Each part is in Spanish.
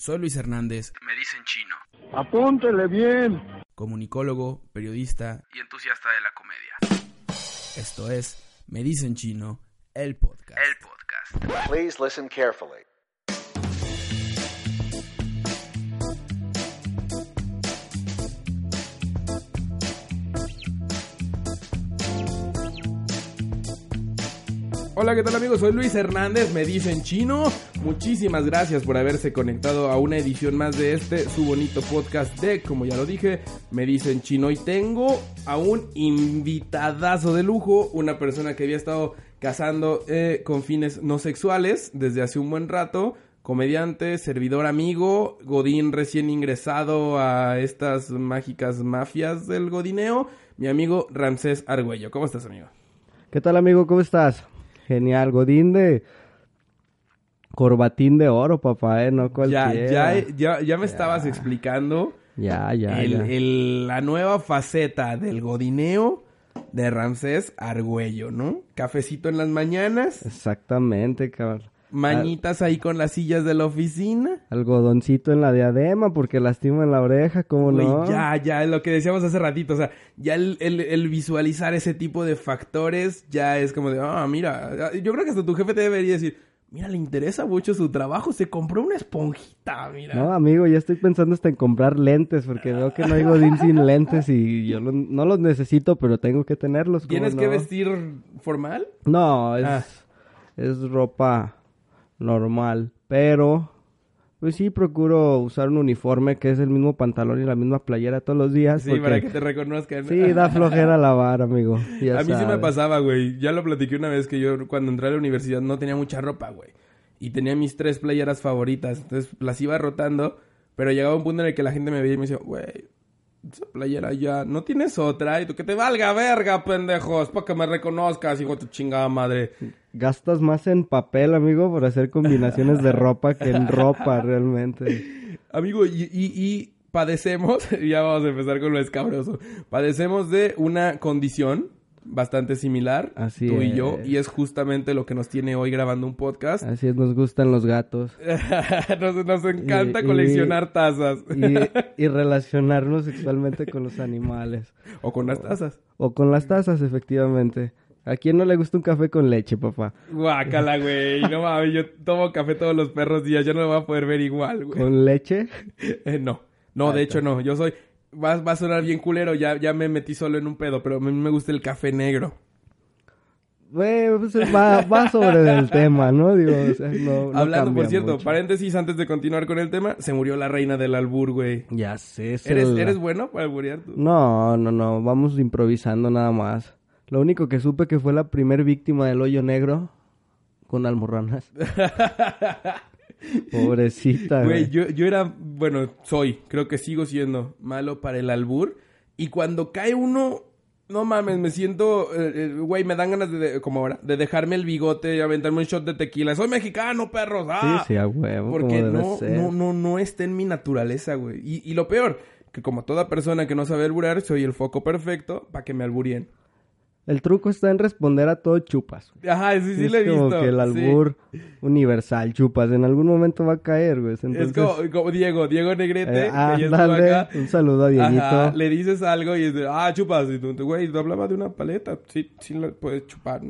Soy Luis Hernández, Me dicen chino. Apúntele bien. comunicólogo, periodista. Y entusiasta de la comedia. Esto es Me dicen chino, el podcast. El podcast. Please listen carefully. Hola, ¿qué tal amigos? Soy Luis Hernández, me dicen chino. Muchísimas gracias por haberse conectado a una edición más de este, su bonito podcast de, como ya lo dije, me dicen chino. Y tengo a un invitadazo de lujo, una persona que había estado cazando eh, con fines no sexuales desde hace un buen rato. Comediante, servidor amigo, Godín recién ingresado a estas mágicas mafias del Godineo, mi amigo Ramsés Argüello. ¿Cómo estás, amigo? ¿Qué tal, amigo? ¿Cómo estás? Genial. Godín de corbatín de oro, papá, ¿eh? No Ya, cualquiera. ya, ya, ya me estabas explicando Ya, ya, el- ya. el- la nueva faceta del godineo de Ramsés Argüello, ¿no? Cafecito en las mañanas, Exactamente, cabrón. Mañitas ahí con las sillas de la oficina. Algodoncito en la diadema porque lastima en la oreja, ¿cómo no? ya, ya, lo que decíamos hace ratito, o sea, ya el, el- el visualizar ese tipo de factores ya es como de, ah, mira, yo creo que hasta tu jefe te debería decir, mira, le interesa mucho su trabajo, se compró una esponjita, mira. No, amigo, ya estoy pensando hasta en comprar lentes porque veo que no hay Godín sin lentes y yo lo- no los necesito, pero tengo que tenerlos. ¿cómo ¿Tienes que vestir formal? No, es, Ah. es ropa normal, pero pues sí procuro usar un uniforme que es el mismo pantalón y la misma playera todos los días. Sí, porque- para que te reconozcan. Sí, da flojera lavar, amigo. ya a mí sí me pasaba, güey. Ya lo platiqué una vez que yo cuando entré a la universidad no tenía mucha ropa, güey. Y tenía mis tres playeras favoritas. Entonces las iba rotando. Pero llegaba un punto en el que la gente me veía y me decía, güey, esa playera ya, ¿no tienes otra? Y tú, que te valga verga, pendejos, para que me reconozcas, hijo de tu chingada madre. Gastas más en papel, amigo, por hacer combinaciones de ropa que en ropa, realmente. Amigo, y, y, y padecemos, ya vamos a empezar con lo escabroso. Padecemos de una condición bastante similar, Así tú y yo, y es justamente lo que nos tiene hoy grabando un podcast. Así es, nos gustan los gatos. nos, nos encanta Y- y- coleccionar tazas. Y, y relacionarnos sexualmente con los animales. o con las tazas. O con las tazas, efectivamente. ¿A quién no le gusta un café con leche, papá? Guácala, güey. No mames, yo tomo café todos los perros días. Ya no me voy a poder ver igual, güey. ¿Con leche? Eh, no. No, de hecho no. Yo soy... Va, va a sonar bien culero. Ya, ya me metí solo en un pedo. Pero a mí me gusta el café negro. Güey, pues va, va sobre el tema, ¿no? Digo, o sea, no, no Hablando, por cierto, mucho. paréntesis antes de continuar con el tema. Se murió la reina del albur, güey. Ya sé, es ¿Eres, ¿Eres bueno para alburear tú? No, no, no, vamos improvisando nada más. Lo único que supe que fue la primer víctima del hoyo negro con almorranas. Pobrecita, Güey, güey. yo, yo era, bueno, soy, creo que sigo siendo malo para el albur. Y cuando cae uno, no mames, me siento, eh, eh, güey, me dan ganas de, de- como ahora, de dejarme el bigote y aventarme un shot de tequila. Soy mexicano, perros. ¡Ah! Sí, sí, a huevo, Porque no, no, no, no está en mi naturaleza, güey. Y, y lo peor, que como toda persona que no sabe alburar, soy el foco perfecto para que me alburien. El truco está en responder a todo chupas. Ajá, sí, sí, es lo he como visto. que el sí. albur universal, chupas. En algún momento va a caer, güey. Es Entonces, como, como Diego, Diego Negrete, eh, estuvo ándale, acá. un saludo a Dieguito. Ajá, le dices algo y es de, ah, chupas. Y tú, güey, tú hablabas de una paleta. Sí, sí, la puedes chupar.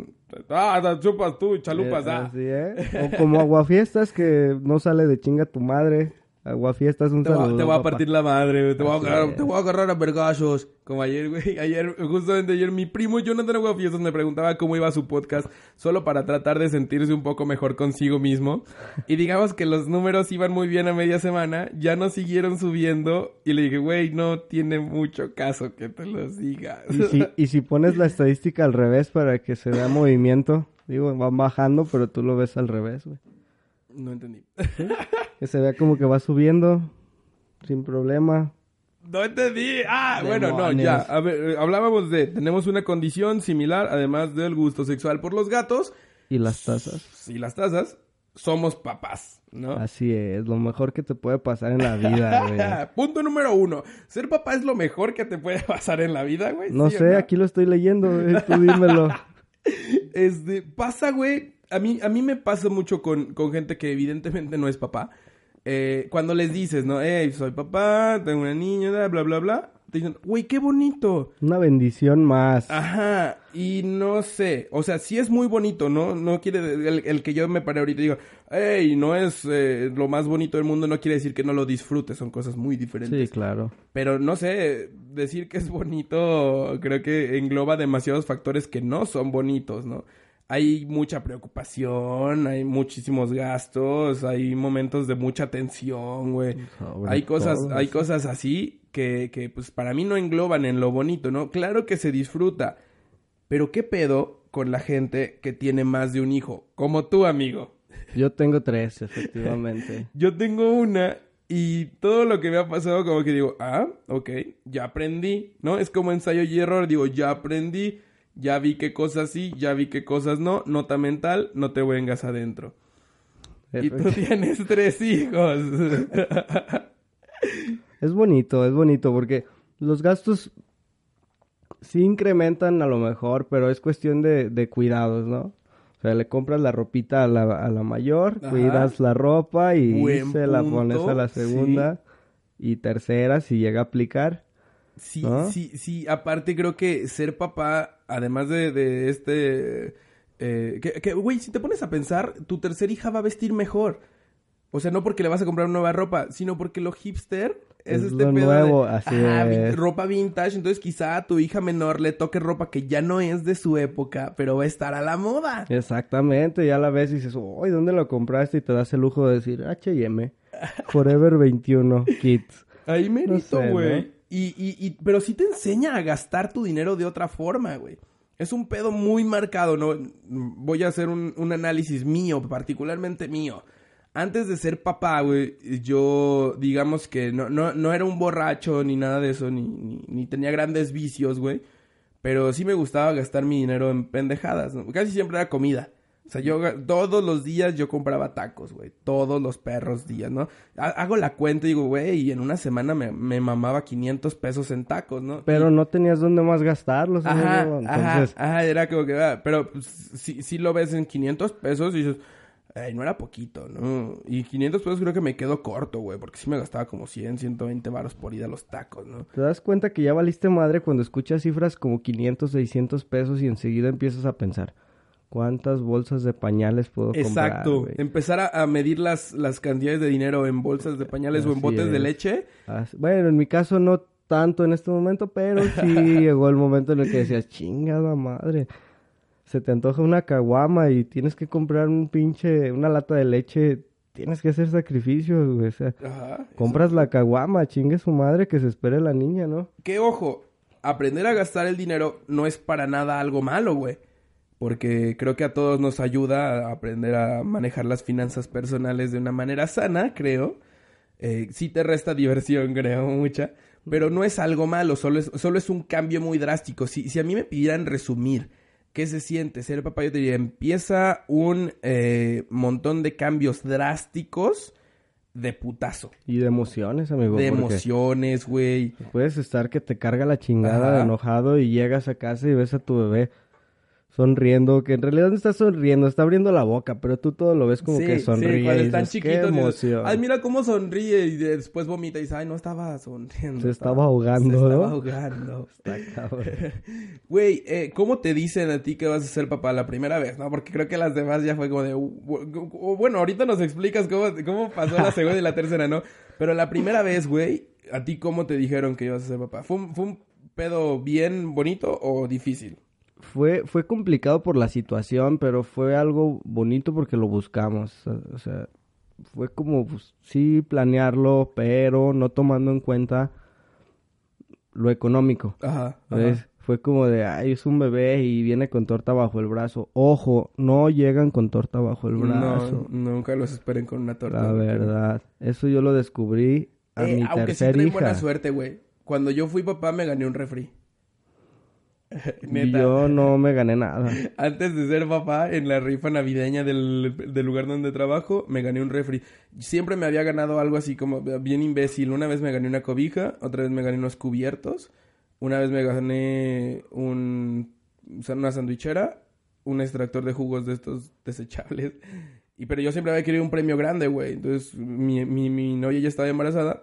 Ah, chupas tú, chalupas, Eh, ah. así, ¿eh? O como aguafiestas que no sale de chinga tu madre. Aguafiestas, un Te, va- saludo. te voy a partir la madre, güey. Te voy a agarrar, te voy a agarrar a vergazos. Como ayer, güey. Ayer, justamente ayer, mi primo Jonathan Aguafiestas me preguntaba cómo iba su podcast. Solo para tratar de sentirse un poco mejor consigo mismo. Y digamos que los números iban muy bien a media semana. Ya no siguieron subiendo. Y le dije, güey, no tiene mucho caso que te los digas. Y si, y si pones la estadística al revés para que se vea movimiento, digo, van bajando, pero tú lo ves al revés, güey. No entendí. Que se vea como que va subiendo sin problema. No entendí. Ah, bueno, no, ya. A ver, eh, hablábamos de, tenemos una condición similar, además del gusto sexual por los gatos Y las tazas. y las tazas, somos papás, ¿no? Así es, lo mejor que te puede pasar en la vida, güey. Punto número uno. Ser papá es lo mejor que te puede pasar en la vida, güey. No ¿sí o sé, aquí lo estoy leyendo, güey. Tú dímelo. Este, pasa, güey. A mí, a mí me pasa mucho con, con gente que evidentemente no es papá. Eh, cuando les dices, ¿no? Hey, soy papá, tengo una niña, bla, bla, bla, bla. Te dicen, güey, qué bonito. Una bendición más. Ajá, y no sé, o sea, sí es muy bonito, ¿no? No quiere, el, el que yo me paré ahorita y digo, hey, no es eh, lo más bonito del mundo, no quiere decir que no lo disfrutes, son cosas muy diferentes. Sí, claro. Pero no sé, decir que es bonito creo que engloba demasiados factores que no son bonitos, ¿no? Hay mucha preocupación, hay muchísimos gastos, hay momentos de mucha tensión, güey. Hay cosas, hay cosas así que, que, pues, para mí no engloban en lo bonito, ¿no? Claro que se disfruta, pero ¿qué pedo con la gente que tiene más de un hijo? Como tú, amigo. Yo tengo tres, efectivamente. Yo tengo una y todo lo que me ha pasado como que digo, ah, ok, ya aprendí, ¿no? Es como ensayo y error, digo, ya aprendí, ya vi qué cosas sí, ya vi qué cosas no, nota mental, no te vengas adentro. Y tú tienes tres hijos. Es bonito, es bonito porque los gastos sí incrementan a lo mejor, pero es cuestión de, de cuidados, ¿no? O sea, le compras la ropita a la, a la mayor, Ajá. cuidas la ropa y Buen se la punto, pones a la sí. segunda y tercera si llega a aplicar. Sí, ¿No? sí, sí. Aparte creo que ser papá, además de, de este... eh, que, que, güey, si te pones a pensar, tu tercer hija va a vestir mejor. O sea, no porque le vas a comprar nueva ropa, sino porque lo hipster es, Es este lo pedo nuevo, de, así ajá, vi- es. ropa vintage. Entonces quizá a tu hija menor le toque ropa que ya no es de su época, pero va a estar a la moda. Exactamente, ya la ves y dices, uy, ¿dónde lo compraste? Y te das el lujo de decir, H&M, Forever 21, Kids. Ahí merito, sé, güey. ¿no? Y, y, y, pero sí te enseña a gastar tu dinero de otra forma, güey. Es un pedo muy marcado, ¿no? Voy a hacer un, análisis mío, particularmente mío. Antes de ser papá, güey, yo, digamos que no, no, no era un borracho ni nada de eso, ni, ni, ni tenía grandes vicios, güey. Pero sí me gustaba gastar mi dinero en pendejadas, ¿no? Casi siempre era comida. O sea, yo todos los días yo compraba tacos, güey. Todos los perros días, ¿no? Ha- Hago la cuenta y digo, güey, y en una semana me, me mamaba 500 pesos en tacos, ¿no? Pero no tenías dónde más gastarlos, Ajá, amigo. ajá, Entonces, ajá, era como que, ah, pero pues, si, si lo ves en 500 pesos y dices, ay, no era poquito, ¿no? Y 500 pesos creo que me quedo corto, güey, porque sí me gastaba como 100, 120 varos por ida a los tacos, ¿no? te das cuenta que ya valiste madre cuando escuchas cifras como 500, 600 pesos y enseguida empiezas a pensar, ¿cuántas bolsas de pañales puedo comprar? Exacto, empezar a, a medir las, las cantidades de dinero en bolsas de pañales o en botes de leche. Así- Bueno, en mi caso no tanto en este momento, pero sí llegó el momento en el que decías, chingada madre. Se te antoja una caguama y tienes que comprar un pinche, una lata de leche. Tienes que hacer sacrificios, güey. O sea, Ajá. compras la caguama, chingue su madre que se espere la niña, ¿no? Que ojo, aprender a gastar el dinero no es para nada algo malo, güey. Porque creo que a todos nos ayuda a aprender a manejar las finanzas personales de una manera sana, creo. Eh, sí te resta diversión, creo, mucha. Pero no es algo malo, solo es, solo es un cambio muy drástico. Si, si a mí me pidieran resumir qué se siente ser papá, yo te diría, empieza un eh, montón de cambios drásticos de putazo. Y de emociones, amigo. De emociones, güey. Puedes estar que te carga la chingada de enojado y llegas a casa y ves a tu bebé sonriendo, que en realidad no está sonriendo, está abriendo la boca, pero tú todo lo ves como Sí, que sí, sonríe. cuando y están dices, chiquitos. Qué dices, emoción. Ay, mira cómo sonríe y después vomita y dice, ay, no estaba sonriendo. Se estaba ahogando, se ¿no? estaba ahogando. Está cabrón. Güey, eh, ¿cómo te dicen a ti que vas a ser papá la primera vez, no? Porque creo que las demás ya fue como de... Bueno, ahorita nos explicas cómo, cómo pasó la segunda y la tercera, ¿no? Pero la primera vez, güey, ¿a ti cómo te dijeron que ibas a ser papá? ¿Fue un, fue un pedo bien bonito o difícil? Fue, fue complicado por la situación, pero fue algo bonito porque lo buscamos. O sea, fue como, pues, sí, planearlo, pero no tomando en cuenta lo económico. Ajá. Fue como de, ay, es un bebé y viene con torta bajo el brazo. Ojo, no llegan con torta bajo el brazo. No, nunca los esperen con una torta. La verdad. Eso yo lo descubrí a Eh, mi aunque sí tercer traen hija. buena suerte, güey. Cuando yo fui papá me gané un refri. Y Neta. yo no me gané nada. Antes de ser papá, en la rifa navideña del, del lugar donde trabajo, me gané un refri. Siempre me había ganado algo así como bien imbécil. Una vez me gané una cobija, otra vez me gané unos cubiertos, una vez me gané un, una sandwichera, un extractor de jugos de estos desechables. Y pero yo siempre había querido un premio grande, güey. Entonces mi, mi, mi novia ya estaba embarazada.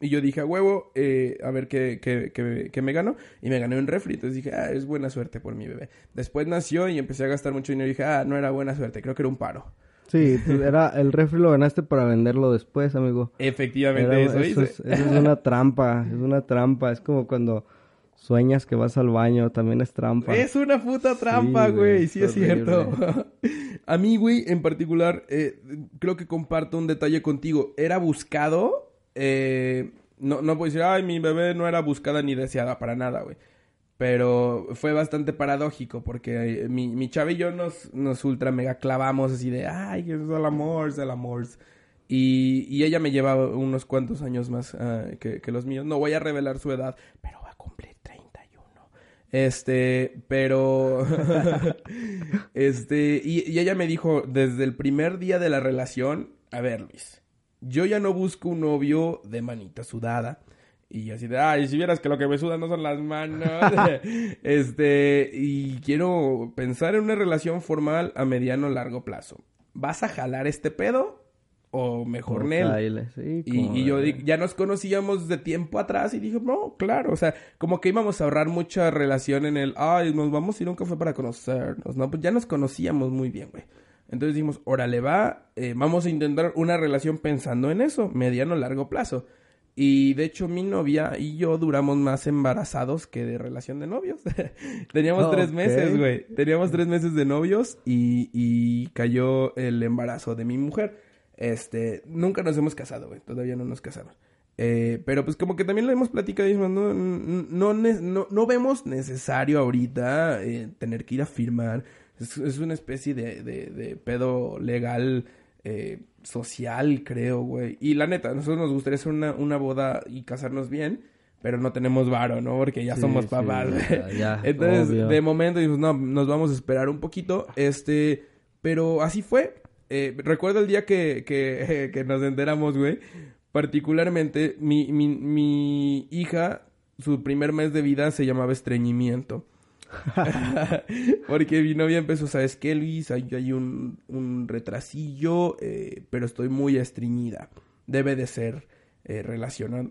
Y yo dije, a huevo, eh, a ver qué, qué, qué, qué me gano. Y me gané un refri. Entonces dije, ah, es buena suerte por mi bebé. Después nació y empecé a gastar mucho dinero. Y dije, ah, no era buena suerte, creo que era un paro. Sí, era el refri lo ganaste para venderlo después, amigo. Efectivamente, Era- eso, eso, hice. es, eso es una trampa, es una trampa. Es como cuando sueñas que vas al baño, también es trampa. Es una puta trampa, Sí, güey. güey, Sí, es horrible. cierto. a mí, güey, en particular, eh, creo que comparto un detalle contigo. Era buscado. Eh, no, no puedo decir, ay, mi bebé no era buscada ni deseada para nada, güey. Pero fue bastante paradójico porque eh, mi, mi y yo nos, nos ultra mega clavamos así de, ay, es el amor, es el amor. Y, y ella me lleva unos cuantos años más ah, que, que los míos. No voy a revelar su edad, pero va a cumplir 31. Este, pero... este, y, y ella me dijo desde el primer día de la relación, a ver Luis, yo ya no busco un novio de manita sudada. Y así de, ay, si vieras que lo que me sudan no son las manos. este, y quiero pensar en una relación formal a mediano largo plazo. ¿Vas a jalar este pedo? O mejor Como Nel. Sí, Y, y yo ya nos conocíamos de tiempo atrás y dije, no, claro, o sea, como que íbamos a ahorrar mucha relación en el, ay, nos vamos a ir a un café para conocernos, ¿no? Pues ya nos conocíamos muy bien, güey. Entonces dijimos, órale, va, eh, vamos a intentar una relación pensando en eso, mediano largo plazo. Y de hecho mi novia y yo duramos más embarazados que de relación de novios. Teníamos Oh, tres meses, güey. Teníamos tres meses de novios y, y cayó el embarazo de mi mujer. Este, nunca nos hemos casado, güey. Todavía no nos casamos. Eh, pero pues como que también lo hemos platicado y dijimos, no, no, no, no, no vemos necesario ahorita eh, tener que ir a firmar. Es, es una especie de, de, de pedo legal eh, social, creo, güey. Y la neta, a nosotros nos gustaría hacer una, una boda y casarnos bien, pero no tenemos varo, ¿no? Porque ya Sí, somos sí, papás, ya, ya, Entonces, obvio. de momento dijimos, no, nos vamos a esperar un poquito. Este, pero así fue. Eh, recuerdo el día que, que, que nos enteramos, güey. Particularmente, mi, mi, mi hija, su primer mes de vida se llamaba estreñimiento. Porque mi novia empezó, ¿sabes qué, Luis? Hay, hay un, un retrasillo, eh, pero estoy muy estreñida. Debe de ser eh, relacionado.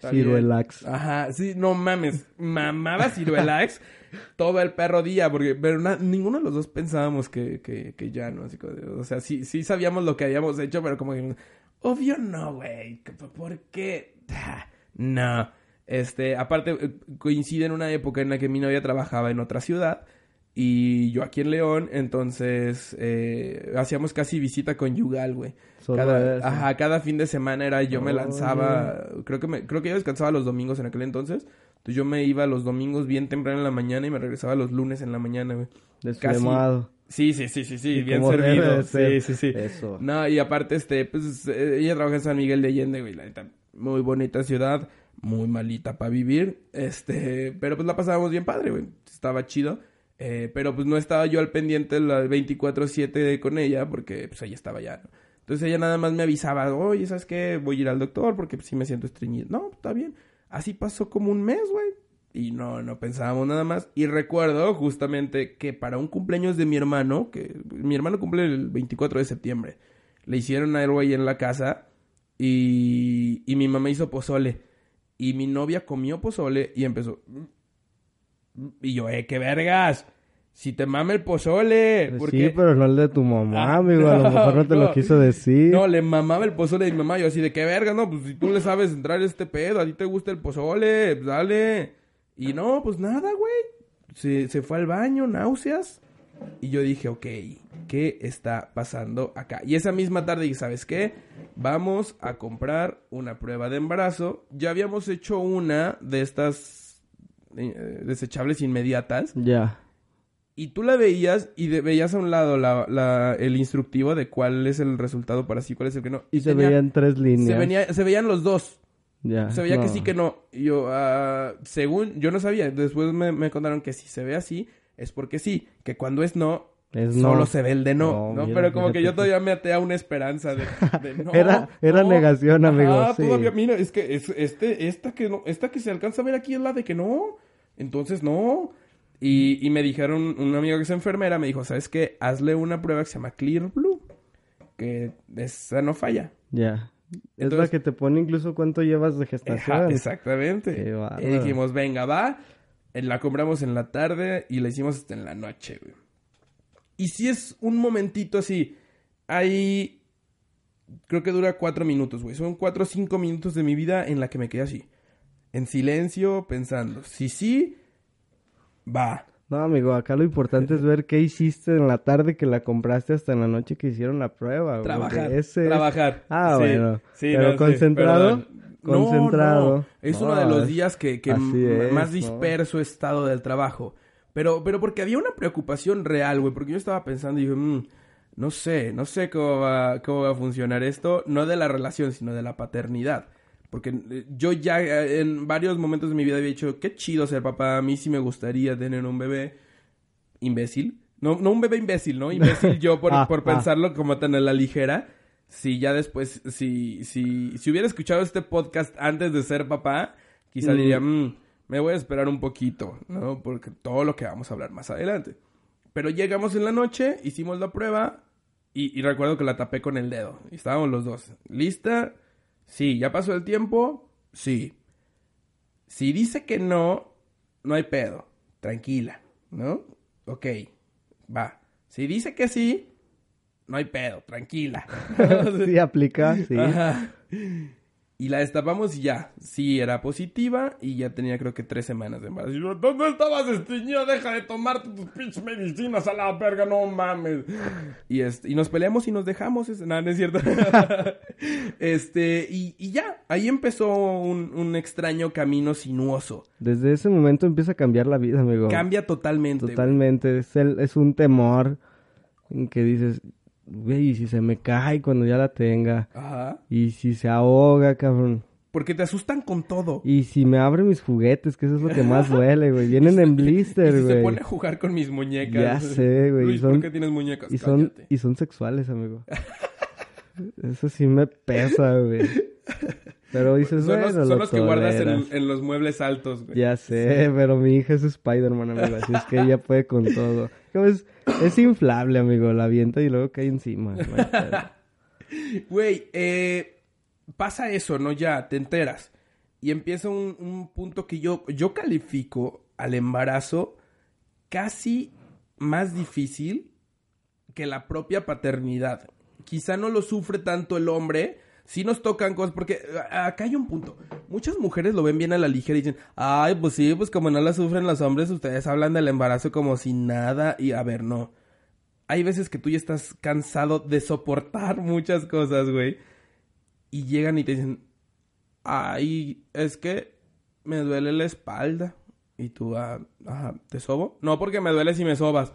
Ciruelax. Ajá, sí, no mames. Mamaba Ciruelax todo el perro día, porque pero na- ninguno de los dos pensábamos que, que, que ya, ¿no? Así o sea, sí, sí sabíamos lo que habíamos hecho, pero como que, obvio no, güey. ¿Por qué? Ah, No. Este, aparte, eh, coincide en una época en la que mi novia trabajaba en otra ciudad y yo aquí en León, entonces eh, hacíamos casi visita conyugal, güey. Cada, ajá, cada fin de semana era yo me lanzaba, creo que me, creo que yo descansaba los domingos en aquel entonces, entonces yo me iba los domingos bien temprano en la mañana y me regresaba los lunes en la mañana, güey. Desflemado. Sí, sí, sí, sí, sí, bien servido. Sí, sí, sí. Eso. No, y aparte, este, pues, eh, ella trabaja en San Miguel de Allende, güey, la neta. Muy bonita ciudad, muy malita para vivir, este, pero pues la pasábamos bien padre, güey. Estaba chido. Eh, pero pues no estaba yo al pendiente la 24-7 con ella, porque pues ella estaba ya. Entonces ella nada más me avisaba, oye, ¿sabes qué? Voy a ir al doctor porque pues, sí me siento estreñido. No, está bien. Así pasó como un mes, güey. Y no, no pensábamos nada más. Y recuerdo justamente que para un cumpleaños de mi hermano, que mi hermano cumple el 24 de septiembre, le hicieron algo ahí en la casa y, y mi mamá hizo pozole. Y mi novia comió pozole y empezó. Y yo, eh, qué vergas. Si te mame el pozole. Pues porque Sí, pero no el de tu mamá, Ah, amigo. A lo no, mejor no te no. lo quiso decir. No, le mamaba el pozole de mi mamá. Yo así de qué verga, no, pues si tú le sabes entrar a este pedo, a ti te gusta el pozole, pues dale. Y no, pues nada, güey. Se, se fue al baño, náuseas. Y yo dije, ok, ¿qué está pasando acá? Y esa misma tarde dije, ¿sabes qué? Vamos a comprar una prueba de embarazo. Ya habíamos hecho una de estas eh, desechables inmediatas. Ya. Y tú la veías y de- veías a un lado la, la- el instructivo de cuál es el resultado para sí, cuál es el que no. Y se tenía- veían tres líneas. se, venía- se veían los dos. Ya. Se veía que sí, que no. Y yo, ah, según, yo no sabía. Después me, me contaron que si se ve así, es porque sí. Que cuando es no, Es no. solo se ve el de no. No, ¿no? mira, Pero como que yo todavía me até a una esperanza de, de no. Era- era no. negación, amigo, Ah, sí. todavía, mira, es que es, este, esta que no, esta que se alcanza a ver aquí es la de que no. Entonces no. Y, y me dijeron, un amigo que es enfermera me dijo, ¿sabes qué? Hazle una prueba que se llama Clear Blue. Que esa no falla. Ya. es Entonces- la que te pone incluso cuánto llevas de gestación. exactamente. Y dijimos, venga, va. Eh, La compramos en la tarde y la hicimos hasta en la noche, güey. Y si es un momentito así, hay... Creo que dura cuatro minutos, güey. Son cuatro o cinco minutos de mi vida en la que me quedé así. En silencio, pensando. Si sí, va. No, amigo, acá lo importante es ver qué hiciste en la tarde que la compraste hasta en la noche que hicieron la prueba. güey, Trabajar. es- Trabajar. Ah, Sí, bueno. sí, Pero no, sí, concentrado. No, Concentrado. no. Es No, uno de los días que, que más disperso he estado del trabajo. Pero, pero porque había una preocupación real, güey. Porque yo estaba pensando y dije, "Mm, no sé, no sé cómo va, cómo va a funcionar esto. No de la relación, sino de la paternidad. Porque eh, yo ya eh, en varios momentos de mi vida había dicho, qué chido ser papá. A mí sí me gustaría tener un bebé imbécil. No, no un bebé imbécil, ¿no? Imbécil yo por, Ah, por ah. pensarlo como tan a la ligera. Si ya después, si, si, si hubiera escuchado este podcast antes de ser papá, quizá Mm. diría, "Mm, me voy a esperar un poquito, ¿no? Porque todo lo que vamos a hablar más adelante. Pero llegamos en la noche, hicimos la prueba y, y recuerdo que la tapé con el dedo. Y estábamos los dos. ¿Lista? Sí. ¿Ya pasó el tiempo? Sí. Si dice que no, no hay pedo. Tranquila, ¿no? Ok, va. Si dice que sí, no hay pedo, tranquila. sí, aplica, sí. Ajá. Y la destapamos y ya. Sí, era positiva y ya tenía creo que tres semanas de embarazo. Y yo, ¿dónde estabas, este niño? Deja de tomar tus pinches medicinas a la verga, no mames. Y, este, y nos peleamos y nos dejamos. Es, no, no es cierto. este, y, y ya, ahí empezó un, un extraño camino sinuoso. Desde ese momento empieza a cambiar la vida, amigo. Cambia totalmente. Totalmente. Es, el- es un temor en que dices, güey, ¿y si se me cae cuando ya la tenga? Ajá. Y si se ahoga, cabrón. Porque te asustan con todo. Y si me abre mis juguetes, que eso es lo que más duele, güey. Vienen en blister, si se güey. pone a jugar con mis muñecas. Ya sé, güey, Luis, son- ¿por qué tienes muñecas? Y son, Cállate. y son sexuales, amigo. Eso sí me pesa, güey. Pero dices, Son bueno, los, son lo los que guardas en los muebles altos, güey. Ya sé, pero mi hija es Spider-Man, amigo. Así es que ella puede con todo. Es, inflable, amigo. La avienta y luego cae encima. Güey, eh, pasa eso, ¿no? Ya, te enteras. Y empieza un, un punto que yo, yo califico al embarazo casi más difícil que la propia paternidad. Quizá no lo sufre tanto el hombre. Sí nos tocan cosas, porque acá hay un punto. Muchas mujeres lo ven bien a la ligera y dicen, ay, pues sí, pues como no la sufren los hombres, ustedes hablan del embarazo como si nada. Y a ver, no. Hay veces que tú ya estás cansado de soportar muchas cosas, güey. Y llegan y te dicen, ay, es que me duele la espalda. Y tú, ah, ¿te sobo? No, porque me duele si me sobas.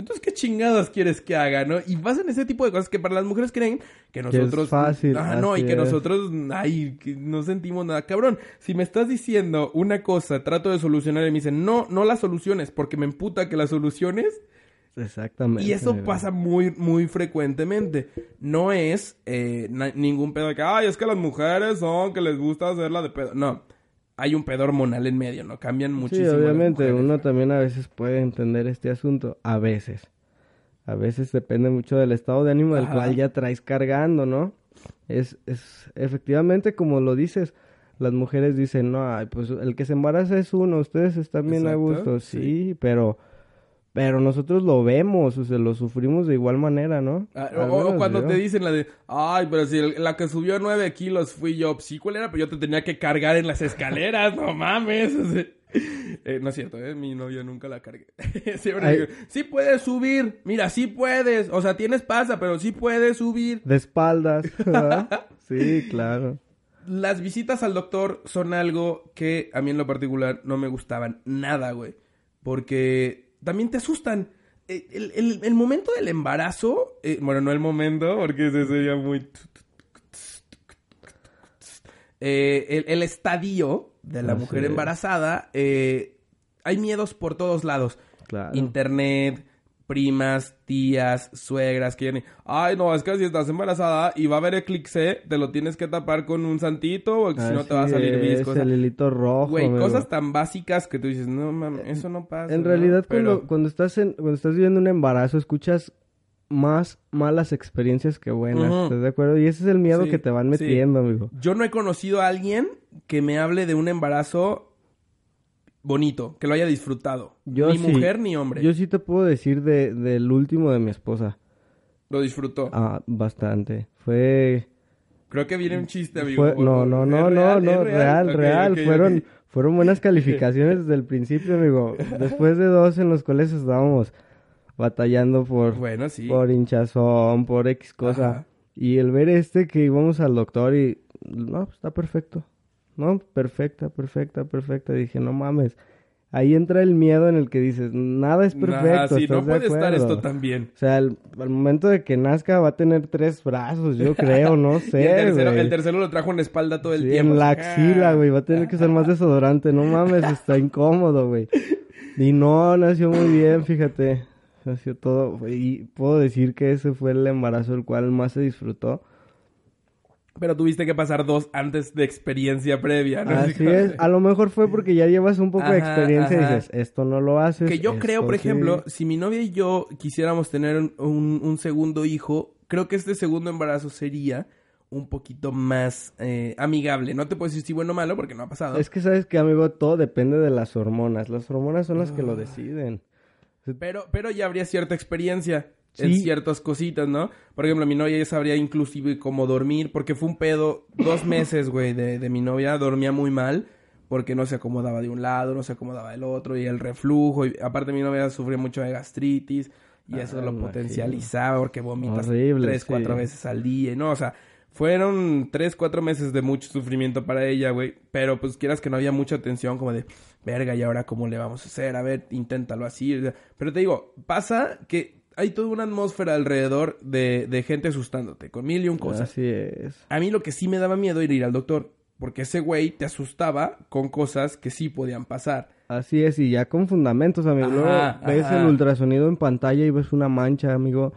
Entonces, ¿qué chingados quieres que haga, no? Y pasan ese tipo de cosas que para las mujeres creen que nosotros... fácil, Ajá, no, y que es. nosotros, ay, que no sentimos nada. Cabrón, si me estás diciendo una cosa, trato de solucionar y me dicen, no, no la soluciones, porque me emputa que la soluciones... Exactamente. Y eso pasa muy, muy frecuentemente. No es eh, ningún pedo de que, ay, es que las mujeres son que les gusta hacerla de pedo. No. Hay un pedo hormonal en medio, ¿no? Cambian Sí, muchísimo. las obviamente. mujeres. Uno también a veces puede entender este asunto. A veces. A veces depende mucho del estado de ánimo del cual ya traes cargando, ¿no? Es, es efectivamente como lo dices. Las mujeres dicen, no, pues el que se embaraza es uno, ustedes están bien a gusto, sí. sí, pero, pero nosotros lo vemos, o sea, lo sufrimos de igual manera, ¿no? Ah, o- cuando yo. te dicen la de, ay, pero si el- la que subió nueve kilos fui yo. Sí, ¿cuál era? Pero yo te tenía que cargar en las escaleras, no mames. O sea, eh, no es cierto, ¿eh? Mi novio nunca la cargué. Siempre digo, sí puedes subir. Mira, sí puedes. O sea, tienes pasa, pero sí puedes subir. De espaldas, sí, claro. las visitas al doctor son algo que a mí en lo particular no me gustaban nada, güey. Porque también te asustan. Eh, El, el- el momento del embarazo, eh, bueno, no el momento, porque se sería muy... Eh, el, el estadio de la mujer embarazada, eh, hay miedos por todos lados. Internet, primas, tías, suegras que vienen. Ay, no, es que si estás embarazada y va a haber eclipse, te lo tienes que tapar con un santito o si no te va a salir sea, el hilito rojo. Güey, amigo. cosas tan básicas que tú dices, no mames, eso no pasa. En ¿no? realidad, Pero- cuando, estás en, cuando estás viviendo un embarazo, escuchas más malas experiencias que buenas. ¿Estás de acuerdo? Y ese es el miedo Sí, que te van sí. metiendo, amigo. Yo no he conocido a alguien que me hable de un embarazo bonito, que lo haya disfrutado. Yo ni sí. mujer ni hombre. Yo sí te puedo decir de, del último de mi esposa. Lo disfrutó. Ah, bastante. Fue... Creo que viene un chiste, amigo. fue no, no, ¿Es no, no, real? no, ¿Es real, real. fueron, fueron buenas calificaciones desde el principio, amigo. Después de dos en los cuales estábamos batallando por, Bueno, sí. por hinchazón, por X cosa. Ajá. Y el ver este que íbamos al doctor y... No, pues, está perfecto. No, perfecta, perfecta, perfecta. Dije, no mames. Ahí entra el miedo en el que dices, nada es perfecto. Sí, ¿estás no de puede estar esto tan bien. O sea, al, al momento de que nazca va a tener tres brazos, yo creo, no sé, Y el tercero, güey. el tercero lo trajo en la espalda todo el Sí, tiempo. en la axila, ah. güey. Va a tener que usar más desodorante. No mames, está incómodo, güey. Y no, nació muy bien, fíjate. Nació todo. Y puedo decir que ese fue el embarazo el cual más se disfrutó. Pero tuviste que pasar dos antes de experiencia previa, ¿no? Así es. A lo mejor fue porque ya llevas un poco de Ajá, experiencia y dices, esto no lo haces. Que yo creo, por sí". ejemplo, si mi novia y yo quisiéramos tener un, un- un segundo hijo, creo que este segundo embarazo sería un poquito más eh, amigable. No te puedo decir si bueno o malo porque no ha pasado. Es que sabes que, amigo, todo depende de las hormonas. Las hormonas son las que Ah. lo deciden. Pero, pero ya habría cierta experiencia en ciertas cositas, ¿no? Por ejemplo, mi novia ya sabría inclusive cómo dormir, porque fue un pedo dos meses, güey, de, de mi novia. Dormía muy mal, porque no se acomodaba de un lado, no se acomodaba del otro, y el reflujo. Y aparte mi novia sufría mucho de gastritis, y eso Ah, lo imagino. potencializaba, porque vomitas Horrible, tres, sí. cuatro veces al día, no, o sea... Fueron tres, cuatro meses de mucho sufrimiento para ella, güey. Pero pues quieras que no había mucha atención, como de, verga, ¿y ahora cómo le vamos a hacer? A ver, inténtalo así. Pero te digo, pasa que hay toda una atmósfera alrededor de, de gente asustándote, con mil y un cosas. Así es. A mí lo que sí me daba miedo era ir al doctor, porque ese güey te asustaba con cosas que sí podían pasar. Así es, y ya con fundamentos, amigo. Ajá, Luego ves ajá. el ultrasonido en pantalla y ves una mancha, amigo.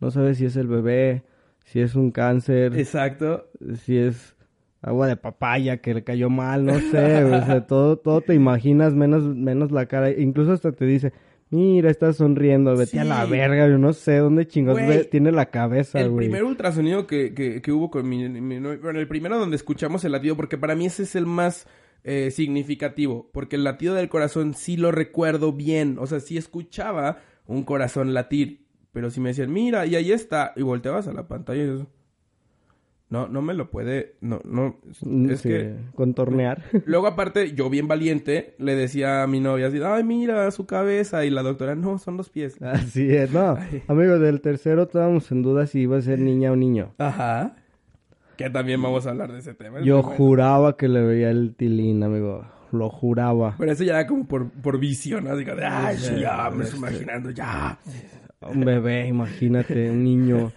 No sabes si es el bebé, si es un cáncer, Exacto. si es agua de papaya que le cayó mal, no sé. o sea, todo, todo te imaginas menos, menos la cara. Incluso hasta te dice, mira, estás sonriendo, vete a la verga. Yo no sé dónde chingados tiene la cabeza, El güey. primer ultrasonido que, que, que hubo con mi, mi bueno, el primero donde escuchamos el latido, porque para mí ese es el más eh, significativo, porque el latido del corazón sí lo recuerdo bien, o sea, sí escuchaba un corazón latir, pero si me decían, mira, y ahí está, y volteabas a la pantalla y eso, no, no me lo puede, no, no, Mm, es sí, que... Contornear. Luego, aparte, yo bien valiente, le decía a mi novia así, ay, mira su cabeza, y la doctora, no, son los pies. Así es, no. Ay. Amigo, del tercero estábamos en duda si iba a ser niña o niño. Ajá. Que también vamos a hablar de ese tema. Yo bueno. juraba que le veía el tilín, amigo. Lo juraba. Pero eso ya era como por, por visión, ¿no? Como de, ay, sí, ya, me estoy imaginando, ya. Un bebé, imagínate, un niño.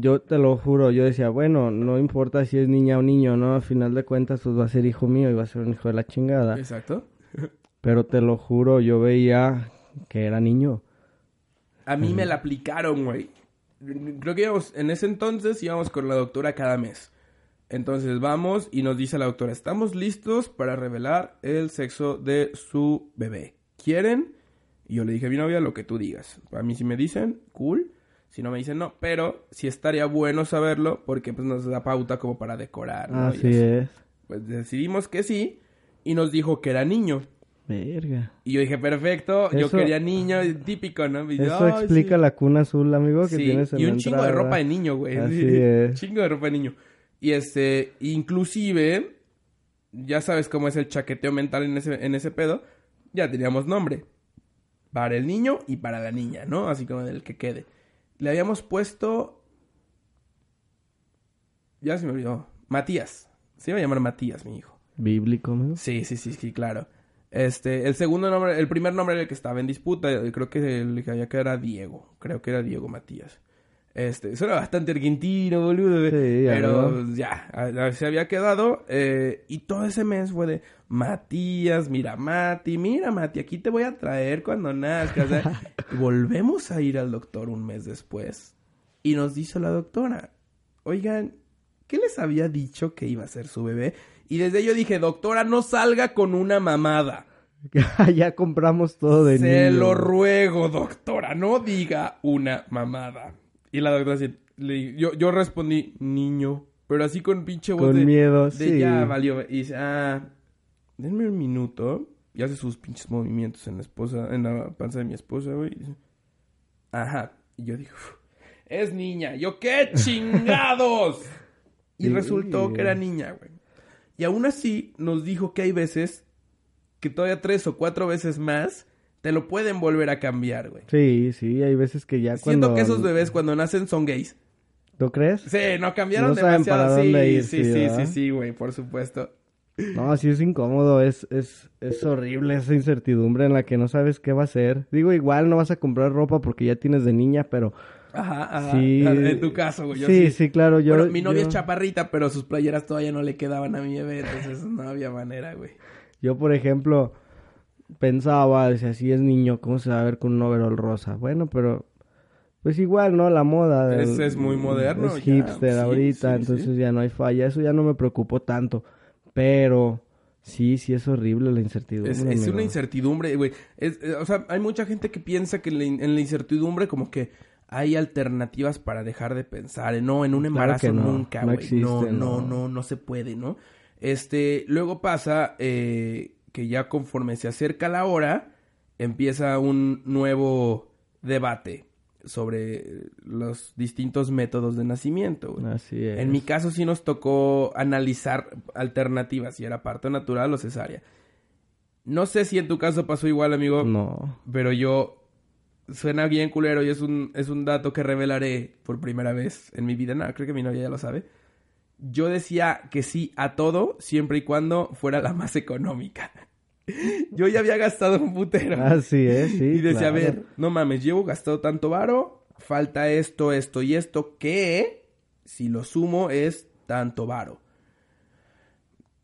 Yo te lo juro, yo decía, bueno, no importa si es niña o niño, ¿no? Al final de cuentas, pues va a ser hijo mío y va a ser un hijo de la chingada. Exacto. Pero te lo juro, yo veía que era niño. A mí me la aplicaron, güey. Creo que íbamos, en ese entonces íbamos con la doctora cada mes. Entonces vamos y nos dice la doctora, estamos listos para revelar el sexo de su bebé. ¿Quieren? Y yo le dije a mi novia lo que tú digas. A mí si me dicen, cool. Si no me dicen no, pero sí estaría bueno saberlo porque pues nos da pauta como para decorar. Así es. Pues decidimos que sí y nos dijo que era niño. Verga. Y yo dije, perfecto, yo Eso- quería niño, típico, ¿no? Y yo, Eso "Ay, explica sí". la cuna azul, amigo, que Sí, tienes en y la un chingo de ropa de niño, güey. Así Sí, es. Chingo de ropa de niño. Y este, inclusive, ya sabes cómo es el chaqueteo mental en ese, en ese pedo, ya teníamos nombre. Para el niño y para la niña, ¿no? Así como del que quede. Le habíamos puesto... Ya se me olvidó. Matías. Se iba a llamar Matías, mi hijo. Bíblico, amigo. Sí, sí, sí, sí, claro. Este, el segundo nombre, el primer nombre era el que estaba en disputa, creo que el que había que era Diego, creo que era Diego Matías. Este, eso era bastante argentino, boludo. Sí, ya pero ya, a- a- se había quedado. eh, y todo ese mes fue de Matías, mira Mati, mira Mati, aquí te voy a traer cuando nazcas. ¿eh?". Volvemos a ir al doctor un mes después. Y nos dice la doctora, oigan, ¿qué les había dicho que iba a ser su bebé? Y desde yo dije, doctora, no salga con una mamada. ya compramos todo de Se niño. lo ruego, doctora, no diga una mamada. Y la doctora así, le- yo, yo respondí, niño, pero así con pinche voz Con de, miedo, de sí. ya valió. Y dice, ah, denme un minuto. Y hace sus pinches movimientos en la esposa, en la panza de mi esposa, güey. y dice, Ajá. Y yo digo, "Uf, es niña. Yo, ¿qué chingados? y Sí. resultó que era niña, güey. Y aún así nos dijo que hay veces que todavía tres o cuatro veces más te lo pueden volver a cambiar, güey. Sí, sí, hay veces que ya Siento cuando... que esos bebés cuando nacen son gays. ¿Tú crees? Sí, no cambiaron No saben demasiado. para sí, ir, sí, sí, sí, sí, sí, güey, por supuesto. No, sí es incómodo, es, es, es horrible esa incertidumbre en la que no sabes qué va a ser. Digo, igual no vas a comprar ropa porque ya tienes de niña, pero Ajá, ajá. sí. En tu caso, güey. yo sí, sí, claro, yo... bueno, mi novia yo- es chaparrita, pero sus playeras todavía no le quedaban a mi bebé, entonces no había manera, güey. Yo, por ejemplo, pensaba, decía, si es niño, ¿cómo se va a ver con un overol rosa? Bueno, pero pues igual, ¿no? La moda. del- Es- es muy moderno, Es hipster ahorita, sí, entonces sí. ya no hay falla. Eso ya no me preocupó tanto. Pero sí, sí es horrible la incertidumbre. Es, una incertidumbre, güey. Es- eh, o sea, hay mucha gente que piensa que en la, in- en la incertidumbre como que hay alternativas para dejar de pensar. No, en un embarazo no, nunca, no güey. no, no, no. no, no se puede, ¿no? Este, luego pasa eh, que ya conforme se acerca la hora, empieza un nuevo debate sobre los distintos métodos de nacimiento. güey. Así es. En mi caso sí nos tocó analizar alternativas, si era parto natural o cesárea. No sé si en tu caso pasó igual, amigo, No. pero yo suena bien culero y es un, es un dato que revelaré por primera vez en mi vida. No, creo que mi novia ya lo sabe. Yo decía que sí a todo siempre y cuando fuera la más económica. Yo ya había gastado un putero. Así es, sí. Y decía, a ver, no mames, llevo gastado tanto varo, falta esto, esto y esto, que si lo sumo es tanto varo.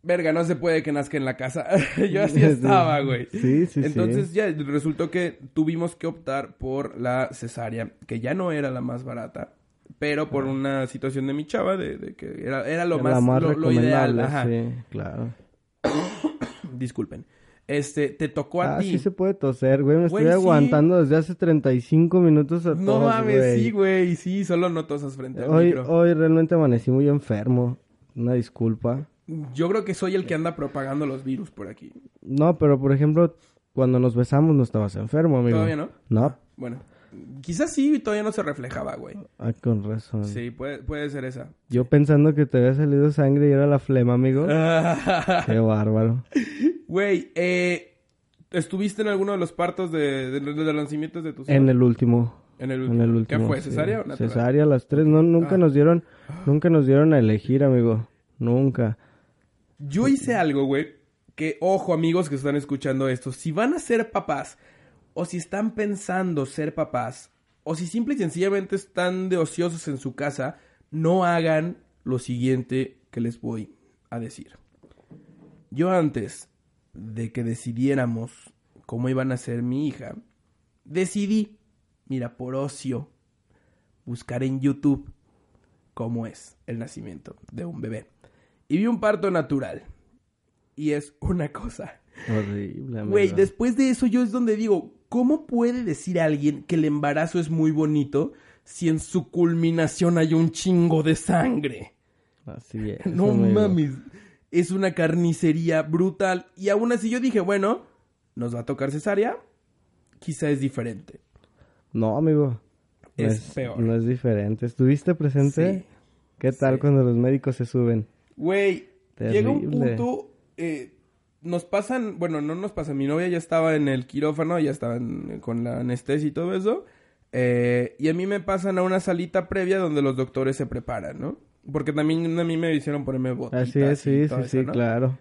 Verga, no se puede que nazca en la casa. Yo así estaba, güey. Sí, sí, sí. Entonces ya resultó que tuvimos que optar por la cesárea, que ya no era la más barata, pero por una situación de mi chava, de, de que era, era lo La más, lo- lo ideal. Ajá. sí, claro. Disculpen. Este, te tocó a Ah, ti. sí se puede toser, güey. Me Güey, estoy sí. aguantando desde hace 35 minutos a No tos, mames, sí, güey, sí, solo no tosas frente al Hoy, micro. hoy realmente amanecí muy enfermo. Una disculpa. Yo creo que soy el que anda propagando los virus por aquí. No, pero por ejemplo, cuando nos besamos no estabas enfermo, amigo. ¿Todavía no? No. Bueno, quizás sí, todavía no se reflejaba, güey. Ah, con razón. Sí, puede, puede ser esa. Yo pensando que te había salido sangre y era la flema, amigo. Qué bárbaro. Güey, eh, ¿estuviste en alguno de los partos de, de, de los nacimientos de tus En el último. En el En último. el último. ¿Qué fue, sí. cesárea o natural? Cesárea, las tres. No, nunca Ah. nos dieron, nunca nos dieron a elegir, amigo. Nunca. Yo hice algo, güey, que, ojo, amigos que están escuchando esto, si van a ser papás, o si están pensando ser papás, o si simple y sencillamente están de ociosos en su casa, no hagan lo siguiente que les voy a decir. Yo antes de que decidiéramos cómo iban a ser mi hija, decidí, mira, por ocio, buscar en YouTube cómo es el nacimiento de un bebé. Y vi un parto natural. Y es una cosa. Horrible. Güey, después de eso yo es donde digo, ¿cómo puede decir alguien que el embarazo es muy bonito si en su culminación hay un chingo de sangre? Así es. No amigo. mames. Es una carnicería brutal. Y aún así yo dije, bueno, nos va a tocar cesárea. Quizá es diferente. No, amigo. No Es peor. No es diferente. ¿Estuviste presente? Sí. ¿Qué tal Sí. cuando los médicos se suben? Güey, llega un punto. eh, nos pasan, bueno, no nos pasa. Mi novia ya estaba en el quirófano, ya estaba en- con la anestesia y todo eso. eh, y a mí me pasan a una salita previa donde los doctores se preparan, ¿no? Porque también a mí me hicieron ponerme botitas Así es, sí, sí, eso, sí, ¿no? claro.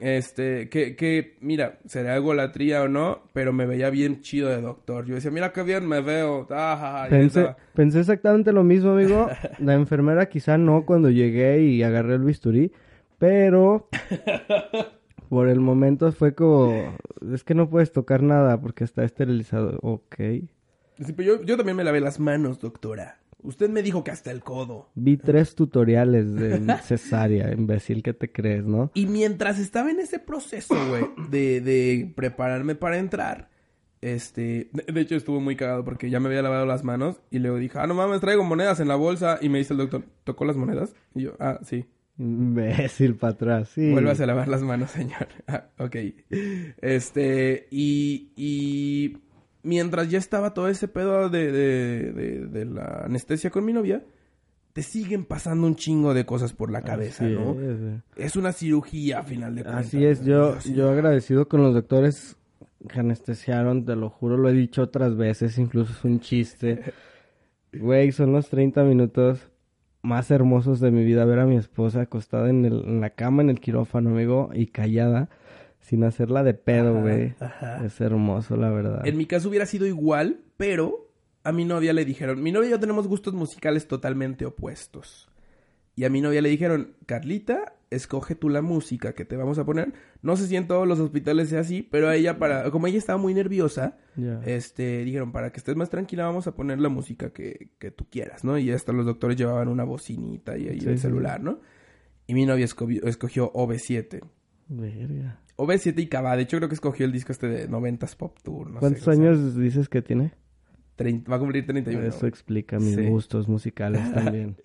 Este, que, que, mira, será golatría o no, pero me veía bien chido de doctor. Yo decía, mira qué bien me veo. Ah, Pensé, pensé exactamente lo mismo, amigo. La enfermera quizá no cuando llegué y agarré el bisturí, pero por el momento fue como, es que no puedes tocar nada porque está esterilizado. Ok. Sí, pero yo, yo también me lavé las manos, doctora. Usted me dijo que hasta el codo. Vi tres tutoriales de cesárea, imbécil, ¿qué te crees, no? Y mientras estaba en ese proceso, güey, de, de prepararme para entrar, este, de, de hecho estuvo muy cagado porque ya me había lavado las manos y luego dije, ah, no mames, traigo monedas en la bolsa. Y me dice el doctor, ¿tocó las monedas? Y yo, ah, sí. Imbécil para atrás, sí. Vuelvas a lavar las manos, señor. Ah, ok. Este, y, y mientras ya estaba todo ese pedo de, de, de, de la anestesia con mi novia, te siguen pasando un chingo de cosas por la cabeza, Así ¿no? es, güey. Es una cirugía, a final de cuentas. Así es, yo, yo agradecido con los doctores que anestesiaron, te lo juro, lo he dicho otras veces, incluso es un chiste. Güey, son los 30 minutos más hermosos de mi vida ver a mi esposa acostada en, el- en la cama, en el quirófano, amigo, y callada, sin hacerla de pedo, güey. Es hermoso, la verdad. En mi caso hubiera sido igual, pero a mi novia le dijeron, mi novia y yo tenemos gustos musicales totalmente opuestos. Y a mi novia le dijeron, Carlita, escoge tú la música que te vamos a poner. No sé si en todos los hospitales sea así, pero ella para, como ella estaba muy nerviosa, este, dijeron, para que estés más tranquila vamos a poner la música que, que tú quieras, ¿no? Y hasta los doctores llevaban una bocinita y ahí Sí, el sí. celular, ¿no? Y mi novia escogió, escogió OV7. Verga. OV7 y Cava, de hecho creo que escogió el disco este de 90s Pop Tour, no sé, ¿Cuántos o sea, años dices que tiene? 30 va a cumplir 31. Eso explica mis Sí. gustos musicales también.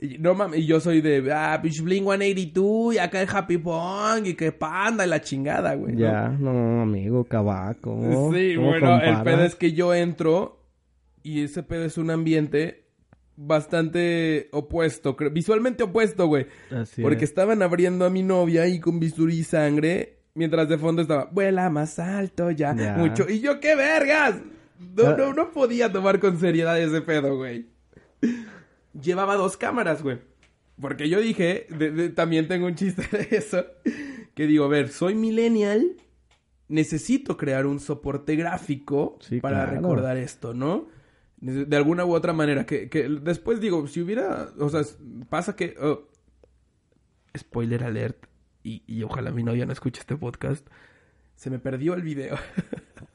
Y- No mames, y yo soy de, ah, bitch, Blink 182 y acá el Happy Pong y que panda y la chingada, güey. ya, no, amigo, cabaco. Sí, ¿Cómo bueno, el pedo es que yo entro y ese pedo es un ambiente bastante opuesto, visualmente opuesto, güey. Así Porque es. estaban abriendo a mi novia y con bisturí y sangre, mientras de fondo estaba, vuela más alto ya, Ya. mucho. Y yo, ¡qué vergas! No, no, no podía tomar con seriedad ese pedo, güey. Llevaba dos cámaras, güey. Porque yo dije, de- de- también tengo un chiste de eso, que digo, a ver, soy millennial, necesito crear un soporte gráfico Sí, para claro. recordar esto, ¿no? De de alguna u otra manera, que, que después digo, si hubiera, o sea, pasa que, oh, spoiler alert, y, y ojalá mi novia no escuche este podcast, se me perdió el video.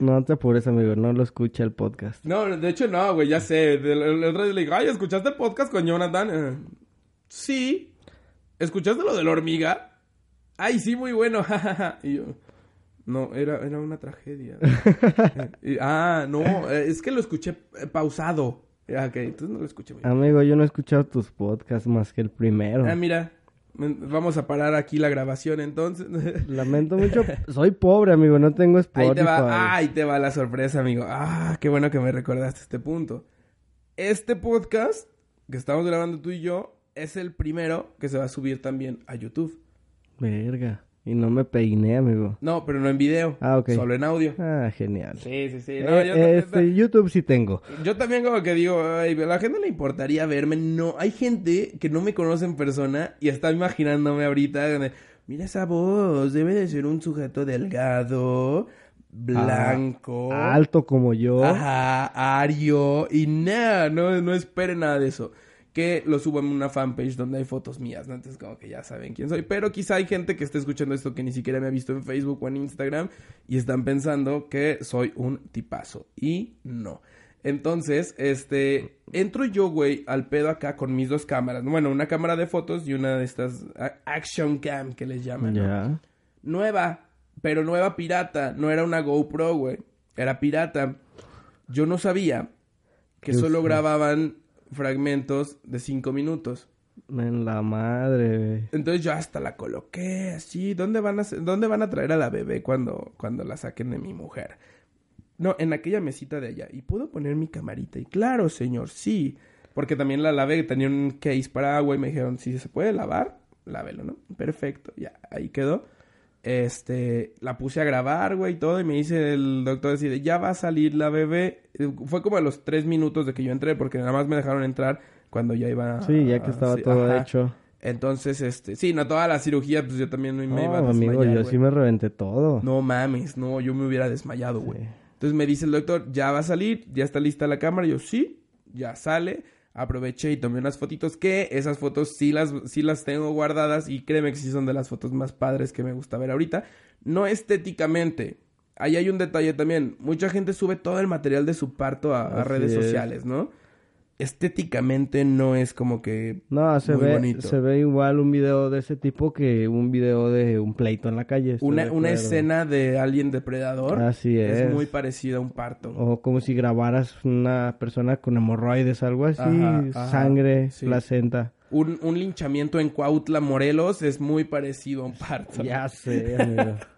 No te apures, amigo, no lo escucha el podcast. No, de hecho no, güey, ya sé. El, otro día le digo, ay, ¿escuchaste el podcast con Jonathan? Eh, sí. ¿Escuchaste lo de la hormiga? Ay, sí, muy bueno. y yo, no, era, era una tragedia. Y, ah, no, eh, es que lo escuché eh, pausado. Ah, Ok, entonces no lo escuché muy bien. Amigo, yo no he escuchado tus podcasts más que el primero. Ah, mira, vamos a parar aquí la grabación entonces. Lamento mucho. Soy pobre, amigo, no tengo Spotify. Ahí te va, ahí te va la sorpresa, amigo. Ah, qué bueno que me recordaste este punto. Este podcast que estamos grabando tú y yo es el primero que se va a subir también a YouTube. Verga. Y no me peiné, amigo. No, pero no en video. Ah, ok. Solo en audio. Ah, genial. Sí, sí, sí. Eh, No, yo, eh, también, este, YouTube sí tengo. yo también como que digo, ay, a la gente le importaría verme. No, hay gente que no me conoce en persona y está imaginándome ahorita. Mira esa voz, debe de ser un sujeto delgado, blanco. Ah, Alto como yo. Ajá, Ario. Y nada, no, no esperen nada de eso. Que lo subo en una fanpage donde hay fotos mías, ¿no? Entonces como que ya saben quién soy. Pero quizá hay gente que esté escuchando esto que ni siquiera me ha visto en Facebook o en Instagram y están pensando que soy un tipazo. Y no. Entonces, este, entro yo, güey, al pedo acá con mis dos cámaras. Bueno, una cámara de fotos y una de estas action cam que les llaman. nueva, pero nueva pirata. No era una GoPro, güey. Era pirata. Yo no sabía que ¿Qué solo grababan fragmentos de cinco minutos. En la madre, güey. Entonces yo hasta la coloqué así. ¿Dónde van a, dónde van a traer a la bebé cuando, cuando la saquen de mi mujer? No, en aquella mesita de allá. ¿Y puedo poner mi camarita? Y claro, señor, sí. Porque también la lavé, tenía un case para agua y me dijeron, si se puede lavar, lávelo, ¿no? Perfecto, ya, ahí quedó. Este, la puse a grabar, güey, y todo, y me dice el doctor así de, ya va a salir la bebé. Eh, Fue como a los tres minutos de que yo entré, porque nada más me dejaron entrar cuando ya iba... Sí, ya que estaba todo ajá. hecho. Entonces, este, sí, no toda la cirugía, pues yo también me iba a desmayar, amigo, yo sí me reventé todo. No mames, no, yo me hubiera desmayado, güey. Sí. Entonces me dice el doctor, ya va a salir, ya está lista la cámara. Yo, sí, ya sale. Aproveché y tomé unas fotitos que esas fotos sí las, sí las tengo guardadas y créeme que sí son de las fotos más padres que me gusta ver ahorita. No estéticamente. Ahí hay un detalle también. Mucha gente sube todo el material de su parto a, redes es. sociales, ¿no? Estéticamente no es como que... No, se Muy ve, bonito. se ve igual un video de ese tipo que un video de un pleito en la calle. Una, una escena de alguien depredador Así es. muy parecida a un parto. O como si grabaras una persona con hemorroides, algo así, Ajá, ajá, sangre, sí. placenta. Un, un linchamiento en Cuautla, Morelos, es muy parecido a un parto. Ya sé, amigo.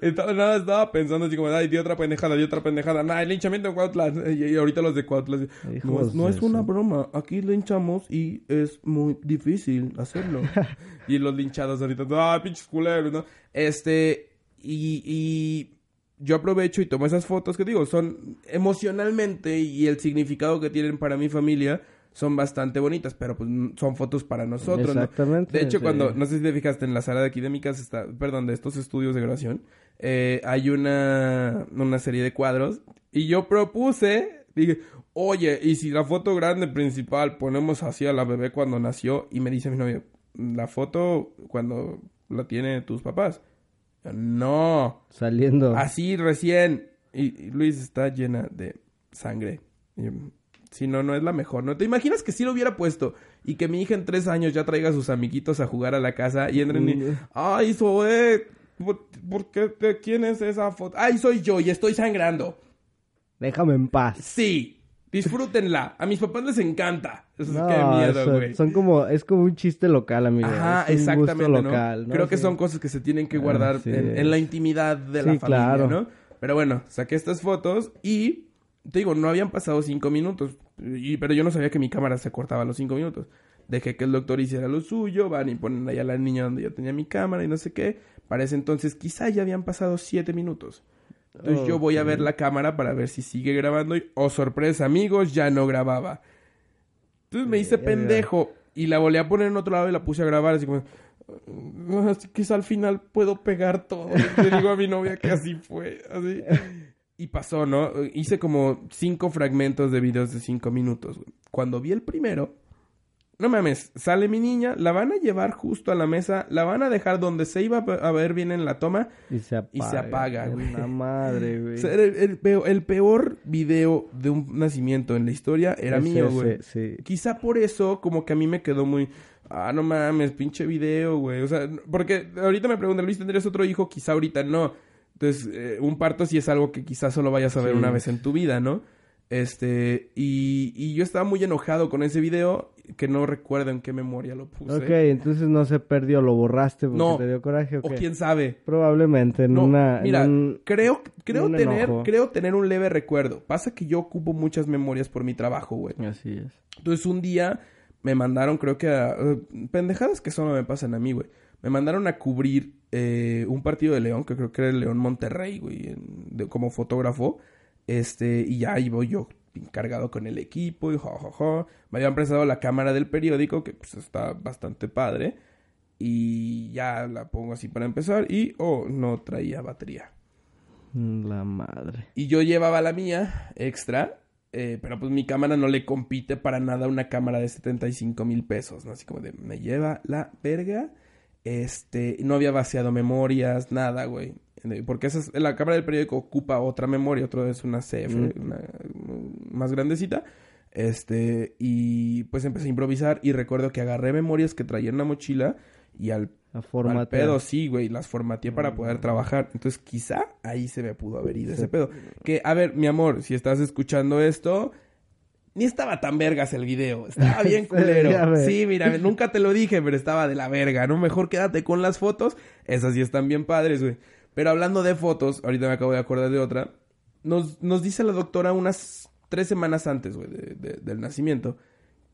Estaba, nada, estaba pensando así como, ay, di otra pendejada, di otra pendejada. Nah, el linchamiento en Cuautla. Y, y ahorita los de Cuautla. No, es- no es una broma. Aquí linchamos y es muy difícil hacerlo. y los linchados ahorita, ah, pinches culeros, ¿no? Este, y, y yo aprovecho y tomo esas fotos que digo, son emocionalmente y el significado que tienen para mi familia son bastante bonitas, pero pues n- son fotos para nosotros, ¿no? Exactamente. De hecho, sí. cuando, no sé si te fijaste, en la sala de aquí de mi casa está, perdón, de estos estudios de grabación, eh, hay una, una serie de cuadros y yo propuse, dije, oye, y si la foto grande principal ponemos así a la bebé cuando nació y me dice mi novio, la foto cuando la tiene tus papás. No, Saliendo. así recién. Y, y Luis está llena de sangre. Y si no, no es la mejor, ¿no? ¿Te imaginas que si lo hubiera puesto y que mi hija en tres años ya traiga a sus amiguitos a jugar a la casa y entren y... Mm. ¡Ay, Zoe! ¿Por, por qué? ¿De quién es esa foto? ¡Ay, soy yo y estoy sangrando! Déjame en paz. Sí, disfrútenla. A mis papás les encanta. Eso No, qué miedo, güey. Son como, es como un chiste local, amigo. Ajá, es un gusto exactamente, ¿no? local, ¿no? Creo que Sí. son cosas que se tienen que guardar Así en, es. en la intimidad de la Sí, familia, claro. ¿no? Pero bueno, saqué estas fotos y te digo, no habían pasado cinco minutos, y, pero yo no sabía que mi cámara se cortaba a los cinco minutos. Dejé que el doctor hiciera lo suyo, van y ponen ahí a la niña donde yo tenía mi cámara y no sé qué. Para ese entonces quizá ya habían pasado siete minutos. Entonces yo voy a ver la cámara para ver si sigue grabando y, oh sorpresa amigos, ya no grababa. Entonces me hice pendejo y la volví a poner en otro lado y la puse a grabar así como... "Ah, Así que al final puedo pegar todo. Le digo a mi novia que así fue. Así. Y pasó, ¿no? Hice como cinco fragmentos de videos de cinco minutos. güey. Cuando vi el primero, no mames, sale mi niña, la van a llevar justo a la mesa, la van a dejar donde se iba a ver bien en la toma. Y se apaga. Y se apaga, güey. La madre, güey. O sea, era el, el peor, el peor video de un nacimiento en la historia era mío, ese, güey. sí. Quizá por eso, como que a mí me quedó muy. Ah, no mames, pinche video, güey. O sea, porque ahorita me preguntan, Luis, ¿tendrías otro hijo? Quizá ahorita no. Entonces, eh, un parto sí es algo que quizás solo vayas a ver Sí. una vez en tu vida, ¿no? Este, y, y yo estaba muy enojado con ese video, que no recuerdo en qué memoria lo puse. Ok, entonces no se perdió, lo borraste porque No. te dio coraje. ¿o O quién sabe. Probablemente en No, una... en mira, un- creo, creo un tener, enojo. creo tener un leve recuerdo. Pasa que yo ocupo muchas memorias por mi trabajo, güey. Así es. Entonces un día me mandaron, creo que a... eh, pendejadas que solo me pasan a mí, güey. Me mandaron a cubrir eh, un partido de León, que creo que era el León Monterrey, güey, en- de- como fotógrafo. Este, y ya ahí voy yo encargado con el equipo y ja, ja. Me habían prestado la cámara del periódico, que pues está bastante padre. Y ya la pongo así para empezar y, oh, no traía batería. La madre. Y yo llevaba la mía extra, eh, pero pues mi cámara no le compite para nada a una cámara de 75 mil pesos, ¿no? Así como de, me lleva la verga. Este, no había vaciado memorias, nada, güey. Porque esa es- la cámara del periódico ocupa otra memoria, otra es una CF, Mm. una, más grandecita. Este, y pues empecé a improvisar y recuerdo que agarré memorias que traía en la mochila y al al pedo, sí, güey, las formateé para poder trabajar. Entonces, quizá ahí se me pudo haber ido ese pedo. Que, a ver, mi amor, si estás escuchando esto, ni estaba tan vergas el video. Estaba bien culero. Sí, mira, nunca te lo dije, pero estaba de la verga, ¿no? Mejor quédate con las fotos. Esas sí están bien padres, güey. Pero hablando de fotos, ahorita me acabo de acordar de otra. Nos, nos dice la doctora unas tres semanas antes, güey, de- de- del nacimiento,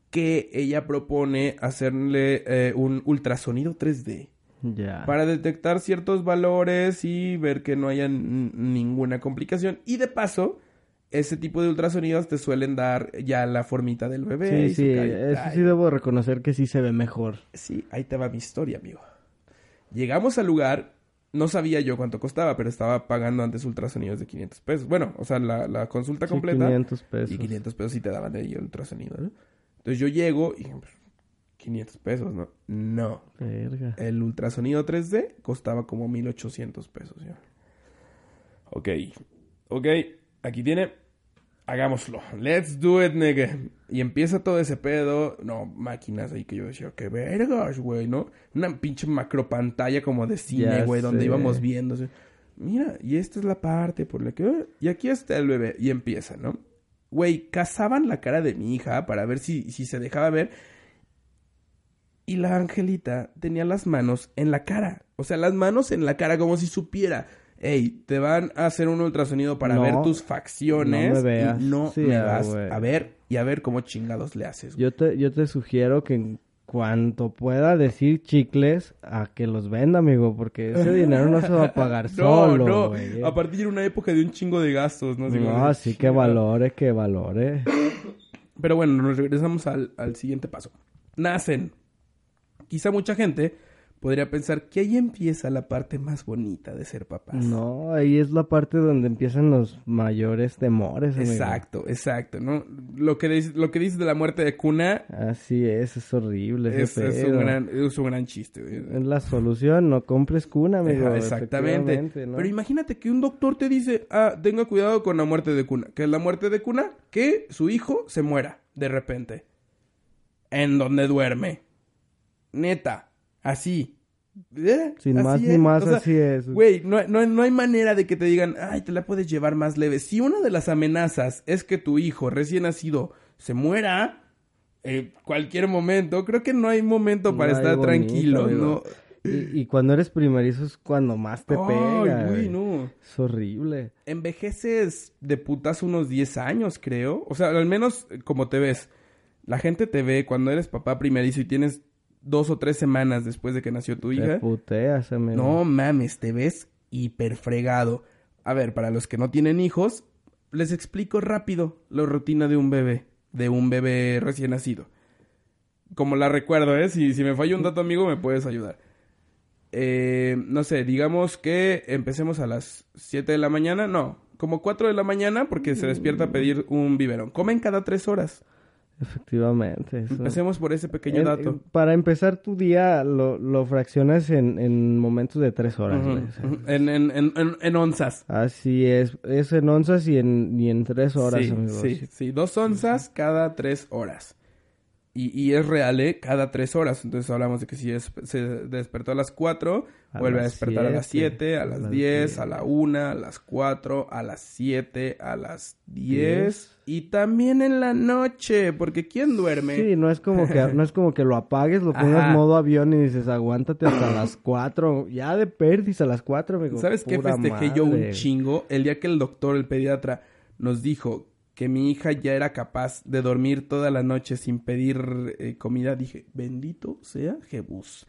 que ella propone hacerle eh, un ultrasonido 3D Ya. para detectar ciertos valores y ver que no haya ninguna complicación. Y de paso, ese tipo de ultrasonidos te suelen dar ya la formita del bebé. Sí, sí, eso sí debo reconocer que sí se ve mejor. Sí, ahí te va mi historia, amigo. Llegamos al lugar, no sabía yo cuánto costaba, pero estaba pagando antes ultrasonidos de 500 pesos. Bueno, o sea, la, la consulta Sí, completa. 500 pesos. Y 500 pesos sí te daban de ahí el ultrasonido, ¿no? Entonces yo llego y pues, 500 pesos, ¿no? No. Verga. El ultrasonido 3D costaba como 1800 pesos, ya. Ok. Ok. Aquí tiene. Hagámoslo. Let's do it, nigga. Y empieza todo ese pedo. No, máquinas ahí que yo decía, qué vergas, güey, ¿no? Una pinche macro pantalla como de cine, güey, donde íbamos viendo. así. Mira, y esta es la parte por la que. Y aquí está el bebé. Y empieza, ¿no? Güey, cazaban la cara de mi hija para ver si, si se dejaba ver. Y la angelita tenía las manos en la cara. O sea, las manos en la cara como si supiera. Ey, te van a hacer un ultrasonido para No, ver tus facciones. no me veas. Y no Sí, me vas a ver y a ver cómo chingados le haces. Yo te, yo te sugiero que en cuanto pueda decir chicles, a que los venda, amigo, porque ese dinero no se va a pagar No, solo, no. güey. Aparte era una época de un chingo de gastos, ¿no? No, de sí que chingada. valore, que valore. Pero bueno, nos regresamos al, al siguiente paso. Nacen. Quizá mucha gente podría pensar que ahí empieza la parte más bonita de ser papás. No, ahí es la parte donde empiezan los mayores temores, amigo. Exacto, exacto, ¿no? Lo que, dices- lo que dices de la muerte de cuna Así es, es horrible es, un gran, es un gran chiste. güey. Es la solución, no compres cuna, amigo. Ajá, exactamente. Pero imagínate que un doctor te dice, ah, tenga cuidado con la muerte de cuna. ¿Qué es la muerte de cuna? Que su hijo se muera de repente. En donde duerme. Neta. Así. ¿Eh? Sin Así más ni más, O sea, así es. Güey, no, no, no hay manera de que te digan, ay, te la puedes llevar más leve. Si una de las amenazas es que tu hijo recién nacido se muera, en cualquier momento, creo que no hay momento para No estar bonito, tranquilo, amigo. ¿no? Y, y cuando eres primerizo es cuando más te Ay, pega. no. Es horrible. Envejeces de putas unos 10 años, creo. O sea, al menos eh, como te ves. La gente te ve cuando eres papá primerizo y tienes dos o tres semanas después de que nació tu Te hija. puteas, amigo. No mames, te ves hiper fregado. A ver, para los que no tienen hijos, les explico rápido la rutina de un bebé, de un bebé recién nacido. Como la recuerdo, ¿eh? Si, si me falla un dato, amigo, me puedes ayudar. Eh, no sé, digamos que empecemos a las 7 de la mañana, no, como 4 de la mañana porque se despierta a pedir un biberón. Comen cada 3 horas. Efectivamente. eso. Empecemos por ese pequeño dato. en- para empezar tu día lo, lo fraccionas en, en momentos de tres horas. Ujú. en, en, onzas. Así es. Es en onzas y en, y en tres horas, sí, amigo. Sí, sí, dos onzas cada tres horas. Y, y es real, ¿eh? Cada tres horas. Entonces hablamos de que si es- se despertó a las cuatro, A vuelve a despertar a las siete, a las diez, a la una, a las cuatro, a las siete, a las diez. Y también en la noche, porque ¿quién duerme? Sí, no es como que no es como que lo apagues, lo pongas Ajá. modo avión y dices, aguántate hasta las cuatro. Ya de perdis a las cuatro, amigo. ¿Sabes qué festejé yo un chingo? El día que el doctor, el pediatra, nos dijo que mi hija ya era capaz de dormir toda la noche sin pedir eh, comida, dije, bendito sea Jebus.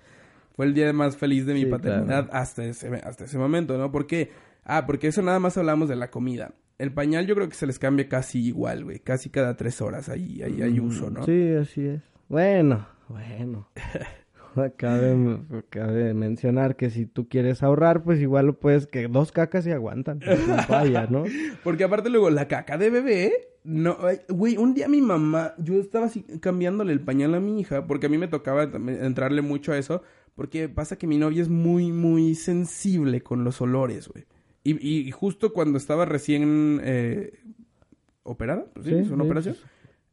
Fue el día más feliz de mi Sí, paternidad hasta, ese, hasta ese momento, ¿no? ¿Por qué? Ah, porque eso nada más hablamos de la comida. El pañal yo creo que se les cambia casi igual, güey. Casi cada tres horas ahí, ahí hay uso, ¿no? Mm, Sí, así es. Bueno, bueno. cabe, cabe mencionar que si tú quieres ahorrar, pues igual lo puedes, que dos cacas se aguantan. pues, no falla, ¿no? Porque aparte luego la caca de bebé, no, güey, un día mi mamá, yo estaba así cambiándole el pañal a mi hija, porque a mí me tocaba entrarle mucho a eso, porque pasa que mi novia es muy, muy sensible con los olores, güey. Y, y- y justo cuando estaba recién eh, operada, pues sí, Sí, es una sí, operación,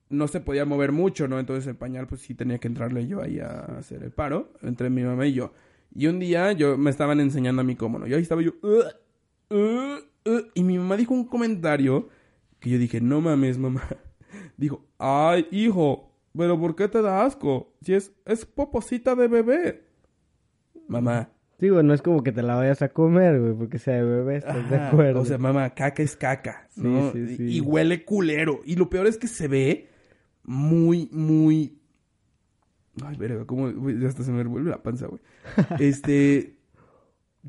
no se podía mover mucho, ¿no? Entonces el pañal, pues sí tenía que entrarle yo ahí a hacer el paro, entre mi mamá y yo. Y un día yo me estaban enseñando a mí cómo, ¿no? Y ahí estaba yo, "Ugh, ugh, ugh", y mi mamá dijo un comentario que yo dije, no mames, mamá. Dijo, ay, hijo, pero ¿por qué te da asco? Si es, es poposita de bebé. Mamá. Digo, no es como que te la vayas a comer, güey, porque sea de bebé, ¿estás de acuerdo? O sea, mamá, caca es caca. Sí, ¿no? sí, Y- sí. Y huele culero. Y lo peor es que se ve muy, muy. Ay, verga, cómo. ya hasta se me revuelve la panza, güey. Este.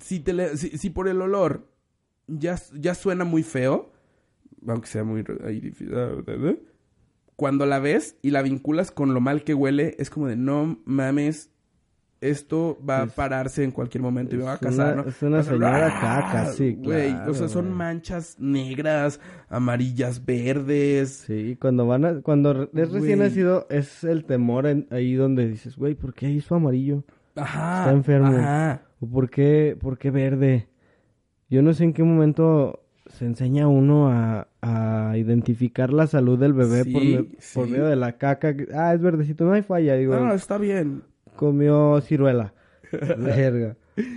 Si, te le- si, si por el olor ya, ya suena muy feo. aunque sea muy ¿eh? cuando la ves y la vinculas con lo mal que huele, es como de no mames, esto va Es- a pararse en cualquier momento y me va a casar, una- ¿no? es una señora ¡ah! caca, sí, Güey, claro, o sea, son manchas negras, amarillas, verdes. Sí, cuando van a, cuando es recién Güey. nacido, es el temor en- ahí donde dices, güey, ¿por qué hizo amarillo? Ajá. Está enfermo. Ajá. ¿O por qué, por qué verde? Yo no sé en qué momento se enseña uno a, a identificar la salud del bebé por, Sí, medio de la caca. Ah, es verdecito, no hay falla. Digo, No, está bien. Comió ciruela. Verga.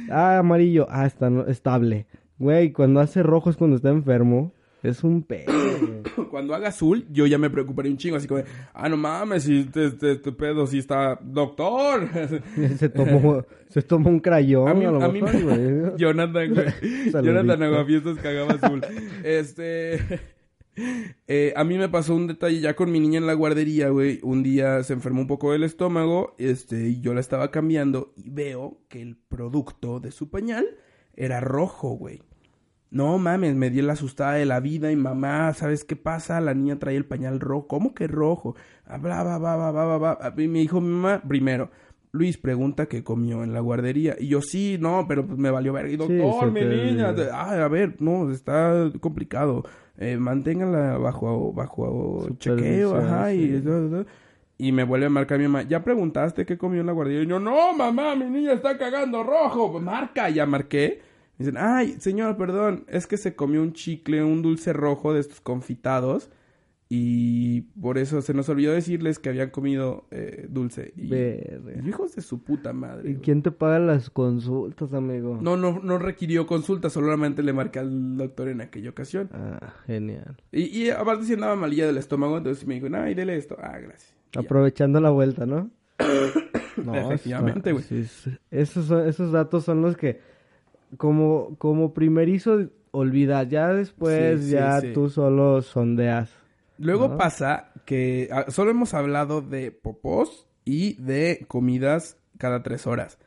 Ah, amarillo. Ah, está no- estable. Güey, cuando hace rojo es cuando está enfermo. Es un pedo. Cuando haga azul, yo ya me preocuparía un chingo, así como, de, ah, no mames, si este, este, este pedo sí está, doctor. se tomó, se tomó un crayón. A mí, a lo a mí mejor, me-. Jonathan, güey. Jonathan Aguafiestas cagaba azul. Este. Eh, a mí me pasó un detalle ya con mi niña en la guardería, güey. Un día se enfermó un poco del estómago, este, y yo la estaba cambiando y veo que el producto de su pañal era rojo, güey. No mames, me di la asustada de la vida y mamá, ¿sabes qué pasa? La niña trae el pañal rojo. ¿Cómo que rojo? Ah, bla, bla, bla, bla, bla, bla. Y me dijo mi mamá, primero, Luis pregunta qué comió en la guardería. Y yo, sí, no, pero pues me valió ver. Y doctor, mi te- niña. a ver, no, está complicado. Eh, manténgala bajo, bajo chequeo, ajá. Y, sí. y me vuelve a marcar mi mamá. ¿Ya preguntaste qué comió en la guardería? Y yo, no, mamá, mi niña está cagando rojo. Pues marca, ya marqué. Me dicen, ay, señor, perdón, es que se comió un chicle, un dulce rojo de estos confitados. Y por eso se nos olvidó decirles que habían comido eh, dulce. Y, y hijos de su puta madre. ¿Y güey. quién te paga las consultas, amigo? No, no, no requirió consulta, solamente le marqué al doctor en aquella ocasión. Ah, genial. Y, y aparte si andaba malilla del estómago, entonces me dijo, ay, dele esto. Ah, gracias. Y ya. Aprovechando la vuelta, ¿no? Efectivamente, güey. sí, sí. Esos, son- esos datos son los que, como, como primerizo, olvidas. Ya después, Sí, ya tú solo sondeas. Luego pasa que ah, solo hemos hablado de popós y de comidas cada tres horas.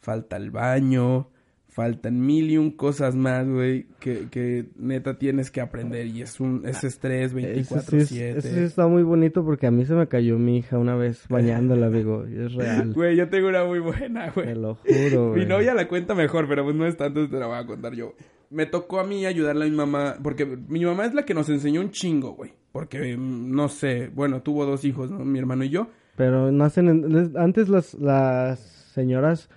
Falta el baño, faltan mil y un cosas más, güey, que, que neta tienes que aprender y es un es estrés Eso sí, es- 24/7. eso sí está muy bonito porque a mí se me cayó mi hija una vez bañándola, amigo. y Es real. Güey, yo tengo una muy buena, güey. Te lo juro, güey. Mi novia la cuenta mejor, pero pues no es tanto, te la voy a contar yo. Me tocó a mí ayudarle a mi mamá, porque mi mamá es la que nos enseñó un chingo, güey. Porque, no sé, bueno, tuvo dos hijos, ¿no? Mi hermano y yo. Pero nacen en- antes las, las señoras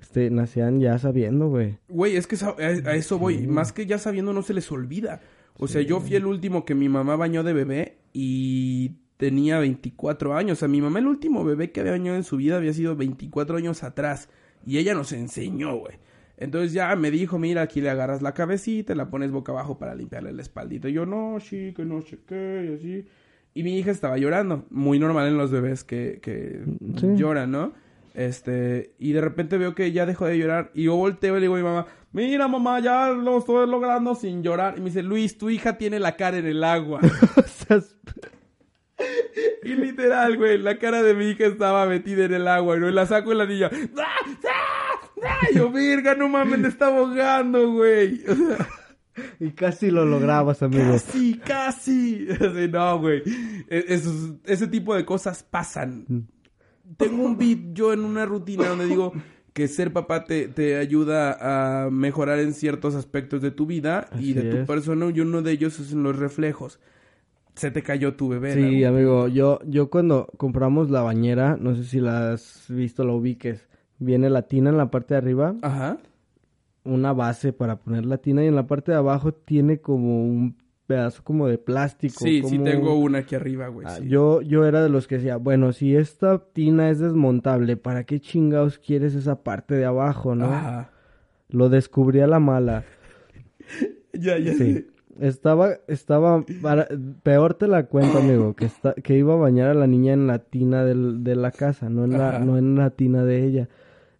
este, nacían ya sabiendo, güey. Güey, es que a eso voy. Más que ya sabiendo, no se les olvida. O sea, yo fui el último que mi mamá bañó de bebé y tenía 24 años. O sea, mi mamá el último bebé que había bañado en su vida había sido 24 años atrás. Y ella nos enseñó, güey. Entonces ya me dijo, mira, aquí le agarras la cabecita, la pones boca abajo para limpiarle la espaldita. Y yo, no, sí, que no sé qué, y así. Y mi hija estaba llorando. Muy normal en los bebés que, que Sí. lloran, ¿no? Este, y de repente veo que ya dejó de llorar. Y yo volteo y le digo a mi mamá, mira mamá, ya lo estoy logrando sin llorar. Y me dice, Luis, tu hija tiene la cara en el agua. Y literal, güey, la cara de mi hija estaba metida en el agua, ¿no? Y la saco y la niña, ¡ah! ¡ah! Y yo, virga, no mames, me está ahogando, güey. O sea, y casi lo lograbas, amigo. casi, casi. Así, no, güey. E- esos- ese tipo de cosas pasan. Mm. Tengo un beat yo en una rutina donde digo que ser papá te, te ayuda a mejorar en ciertos aspectos de tu vida y de tu es. persona y uno de ellos es en los reflejos. Se te cayó tu bebé. Sí, amigo, yo, yo cuando compramos la bañera, no sé si la has visto, la ubiques, viene la tina en la parte de arriba, Ajá. una base para poner la tina y en la parte de abajo tiene como un pedazo como de plástico. Sí, sí tengo una aquí arriba, güey. Ah, sí. Yo, yo era de los que decía, bueno, si esta tina es desmontable, ¿para qué chingados quieres esa parte de abajo, no? Ajá. Lo descubrí a la mala. Ya, ya Sí. Estaba, estaba, para- peor te la cuento, amigo, que está, que iba a bañar a la niña en la tina del- de la casa, no en la, Ajá. no en la tina de ella.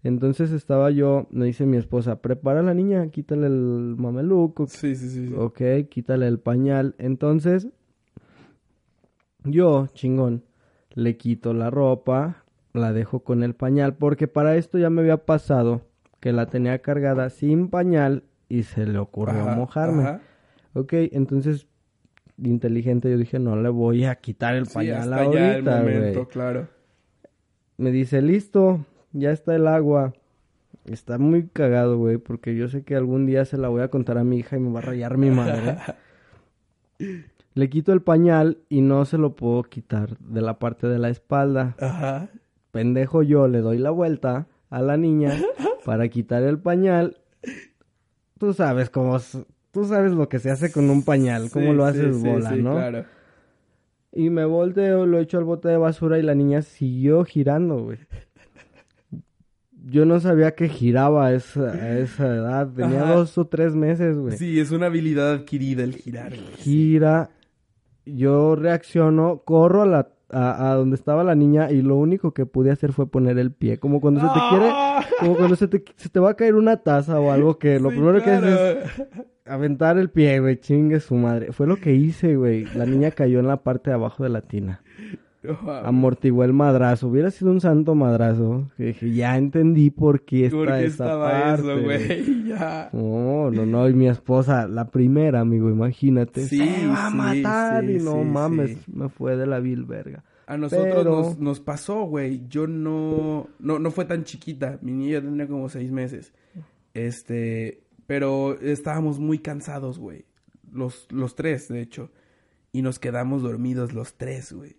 Entonces estaba yo, me dice mi esposa, prepara a la niña, quítale el mameluco, Sí, sí, sí. sí. ok, quítale el pañal. Entonces, yo, chingón, le quito la ropa, la dejo con el pañal, porque para esto ya me había pasado que la tenía cargada sin pañal y se le ocurrió Ajá, mojarme. ajá. Ok, entonces inteligente, yo dije, no le voy a quitar el Sí, pañal hasta ya el ahorita, momento, claro. Me dice, listo, ya está el agua. Está muy cagado, güey, porque yo sé que algún día se la voy a contar a mi hija y me va a rayar mi madre. Le quito el pañal y no se lo puedo quitar de la parte de la espalda. Ajá. Pendejo yo le doy la vuelta a la niña para quitar el pañal. Tú sabes cómo, tú sabes lo que se hace con un pañal, cómo Sí, lo haces sí, bola, sí, ¿no? claro. Y me volteo, lo echo al bote de basura y la niña siguió girando, güey. Yo no sabía que giraba a esa, a esa edad. Tenía Ajá. dos o tres meses, güey. Sí, es una habilidad adquirida el girar, güey. Gira. Yo reacciono, corro a la a, a donde estaba la niña y lo único que pude hacer fue poner el pie. Como cuando se te quiere, ¡Ah! como cuando se te, se te va a caer una taza o algo que lo Sí, primero que haces es aventar el pie, güey. Chingue su madre. Fue lo que hice, güey. La niña cayó en la parte de abajo de la tina. Amortiguó el madrazo. Hubiera sido un santo madrazo. Que dije, ya entendí por qué está ¿Por qué esa estaba parte. eso, güey? Ya. No, no, no. Y mi esposa, la primera, amigo, imagínate. Sí, se va a sí, matar. sí, y no mames, me fue de la vil verga. A nosotros Pero- nos, nos pasó, güey. Yo no, no, no fue tan chiquita. Mi niña tenía como seis meses. Este, pero estábamos muy cansados, güey. Los, los tres, de hecho. Y nos quedamos dormidos los tres, güey.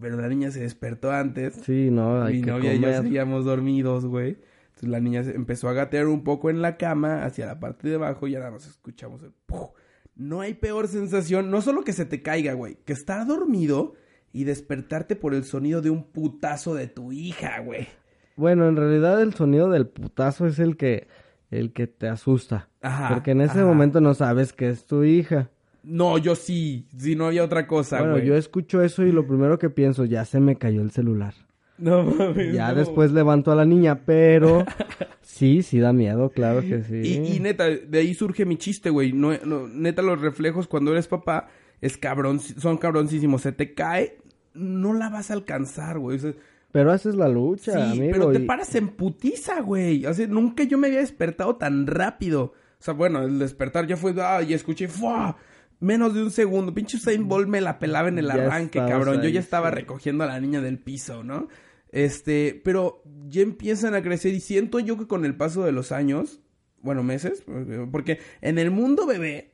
Pero la niña se despertó antes. Sí, no, hay Mi que novia y yo seguíamos dormidos, güey. Entonces la niña se empezó a gatear un poco en la cama hacia la parte de abajo y nada más escuchamos el ¡puf! No hay peor sensación, no solo que se te caiga, güey, que estar dormido y despertarte por el sonido de un putazo de tu hija, güey. Bueno, en realidad el sonido del putazo es el que, el que te asusta. Ajá, Porque en ese ajá. momento no sabes que es tu hija. No, yo sí, si no había otra cosa, bueno, güey. yo escucho eso y lo primero que pienso, ya se me cayó el celular. No mames. Ya no. después levanto a la niña, pero sí, sí da miedo, claro que sí. Y, y neta, de ahí surge mi chiste, güey. No, no, neta, los reflejos cuando eres papá es cabrón, son cabroncísimos. Se te cae, no la vas a alcanzar, güey. O sea, Pero haces la lucha, sí, amigo. pero te y- paras en putiza, güey. O sea, nunca yo me había despertado tan rápido. O sea, bueno, el despertar ya fue, ah, y escuché, ¡fua! Menos de un segundo. Pinche Usain Bolt me la pelaba en el arranque, cabrón. Yo ya estaba recogiendo a la niña del piso, ¿no? Este, pero ya empiezan a crecer y siento yo que con el paso de los años, bueno, meses, porque en el mundo bebé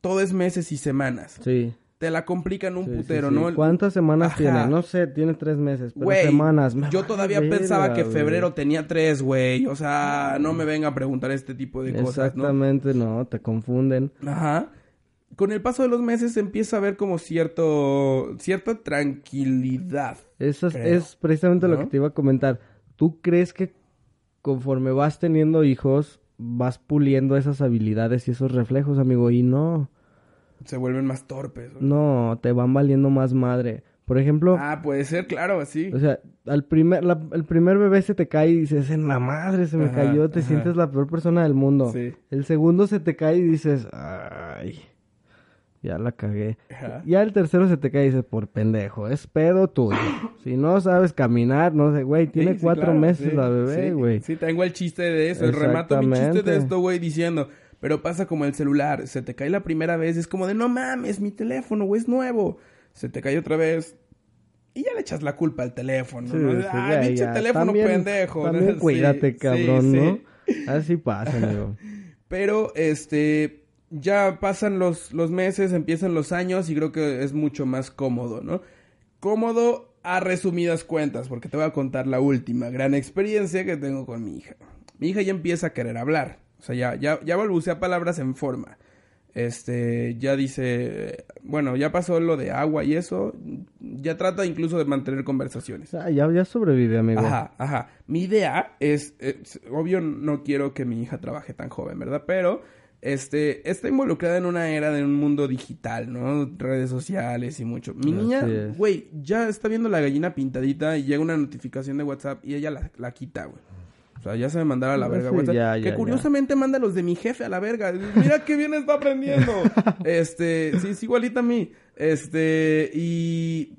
todo es meses y semanas. Sí. Te la complican un sí, putero, sí. ¿no? ¿Cuántas semanas Ajá. tiene? No sé, tiene tres meses, pero Güey, semanas. me yo todavía pensaba que febrero tenía tres, güey. O sea, no me venga a preguntar este tipo de cosas, ¿no? Exactamente, no, te confunden. Ajá. Con el paso de los meses empieza a haber como cierto, cierta tranquilidad. Eso es, es precisamente lo ¿No? que te iba a comentar. ¿Tú crees que conforme vas teniendo hijos, vas puliendo esas habilidades y esos reflejos, amigo? Y no, Se vuelven más torpes. güey. no, te van valiendo más madre. Por ejemplo, Ah, puede ser, claro, así. o sea, al primer, la- el primer bebé se te cae y dices, en la madre se me Ajá, cayó, te ajá. sientes la peor persona del mundo. Sí. El segundo se te cae y dices, ay, ya la cagué. Ajá. Ya el tercero se te cae y dices, por pendejo, es pedo tuyo. si no sabes caminar, no sé, güey, tiene Sí, sí, cuatro claro, meses sí, la bebé, güey. Sí, tengo el chiste de eso. Remato mi chiste de esto, güey, diciendo. Pero pasa como el celular. Se te cae la primera vez. Es como de, no mames, mi teléfono, güey, es nuevo. Se te cae otra vez. Y ya le echas la culpa al teléfono, ¿no? ya, pinche teléfono También- pendejo. También cuídate, cabrón. ¿no? Así pasa, amigo. Pero, este, ya pasan los, los meses, empiezan los años y creo que es mucho más cómodo, ¿no? Cómodo a resumidas cuentas, porque te voy a contar la última gran experiencia que tengo con mi hija. Mi hija ya empieza a querer hablar, o sea, ya, ya, ya balbucea palabras en forma. Este, ya dice, bueno, ya pasó lo de agua y eso, ya trata incluso de mantener conversaciones. Ah, ya, ya sobrevive, amigo. Ajá, ajá. Mi idea es, es- obvio no quiero que mi hija trabaje tan joven, ¿verdad? Pero, este, está involucrada en una era de un mundo digital, ¿no? Redes sociales y mucho. Mi Así niña, güey, ya está viendo la gallina pintadita y llega una notificación de WhatsApp y ella la, la quita, güey. O sea, ya se me mandaba a la verga sí, WhatsApp. ya, que ya, curiosamente manda los de mi jefe a la verga. Mira qué bien está aprendiendo. este, sí, es igualita a mí. Este, y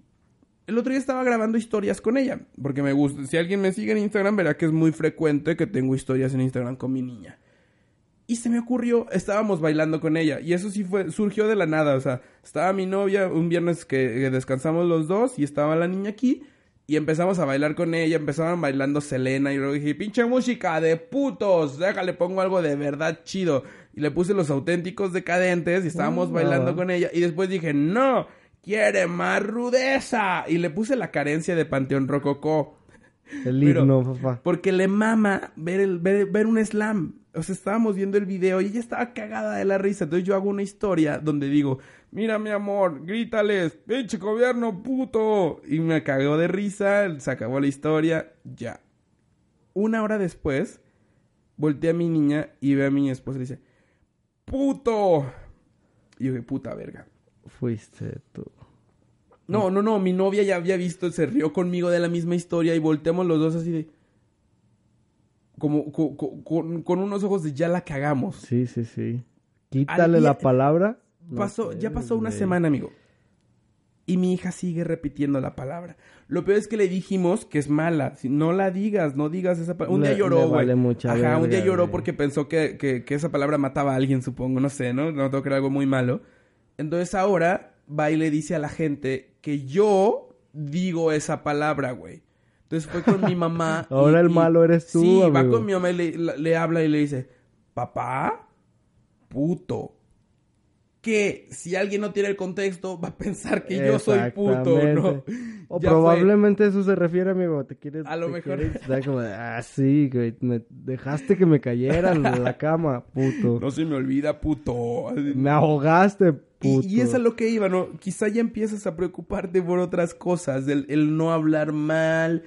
el otro día estaba grabando historias con ella, porque me gusta. Si alguien me sigue en Instagram, verá que es muy frecuente que tengo historias en Instagram con mi niña. Y se me ocurrió, estábamos bailando con ella. Y eso sí fue, surgió de la nada. O sea, estaba mi novia un viernes que, descansamos los dos y estaba la niña aquí. Y empezamos a bailar con ella, empezaban bailando Selena y luego dije, pinche música de putos, déjale, pongo algo de verdad chido. Y le puse los auténticos decadentes y estábamos Ah. bailando con ella. Y después dije, no, quiere más rudeza. Y le puse la carencia de Panteón Rococó. El Pero- himno, papá. Porque le mama ver, el, ver, ver un slam. O sea, estábamos viendo el video y ella estaba cagada de la risa. Entonces yo hago una historia donde digo, mira mi amor, grítales, pinche gobierno puto. Y me cagó de risa, se acabó la historia, ya. Una hora después, volteé a mi niña y ve a mi esposa y le dice, puto. Y yo, puta verga. Fuiste tú. No, no, no, mi novia ya había visto, se rió conmigo de la misma historia y volteamos los dos así de... Como co- co- con, con unos ojos de ya la cagamos. Sí, sí, sí. Quítale día- la palabra. no Pasó, ya pasó una semana, amigo. Y mi hija sigue repitiendo la palabra. Lo peor es que le dijimos que es mala. Si no la digas, no digas esa palabra. Un Le- día lloró, güey. vale Ajá, un día lloró porque pensó que, que, que esa palabra mataba a alguien, supongo. No sé, ¿no? No tengo que era algo muy malo. Entonces ahora va y le dice a la gente que yo digo esa palabra, güey. Entonces fue con mi mamá. y- Ahora el y- malo eres tú, Sí, va amigo. con mi mamá y le, le habla y le dice, papá, puto. Que si alguien no tiene el contexto, va a pensar que yo soy puto, ¿no? O Ya fue. probablemente eso se refiere, amigo. Te quieres. A lo te mejor. quieres como de, ah, sí, güey. Me dejaste que me cayera en la cama, puto. No se me olvida, puto. Me ahogaste, Y, puto. y es a lo que iba, ¿no? Quizá ya empiezas a preocuparte por otras cosas, el, el no hablar mal,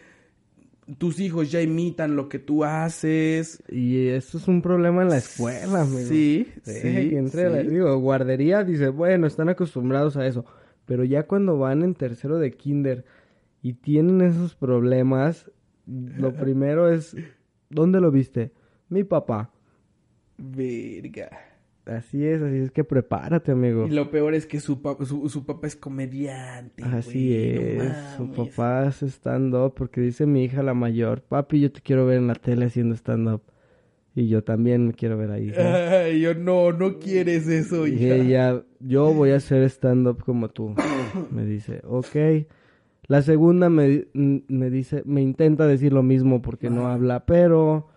tus hijos ya imitan lo que tú haces. Y eso es un problema en la escuela, amigo. Sí, Sí, sí, que entre la- digo, guardería dice, bueno, están acostumbrados a eso. Pero ya cuando van en tercero de kinder y tienen esos problemas, lo primero es, ¿dónde lo viste? Mi papá. Verga. Así es, así es que prepárate, amigo. Y lo peor es que su, su, su papá es comediante. Así güey, no es, su papá hace stand-up porque dice mi hija la mayor, papi, yo te quiero ver en la tele haciendo stand-up. Y yo también me quiero ver ahí. Ay, yo no, no quieres eso, Y hija. ella, yo voy a hacer stand-up como tú. Me dice, ok. La segunda me, me dice, me intenta decir lo mismo porque no habla, pero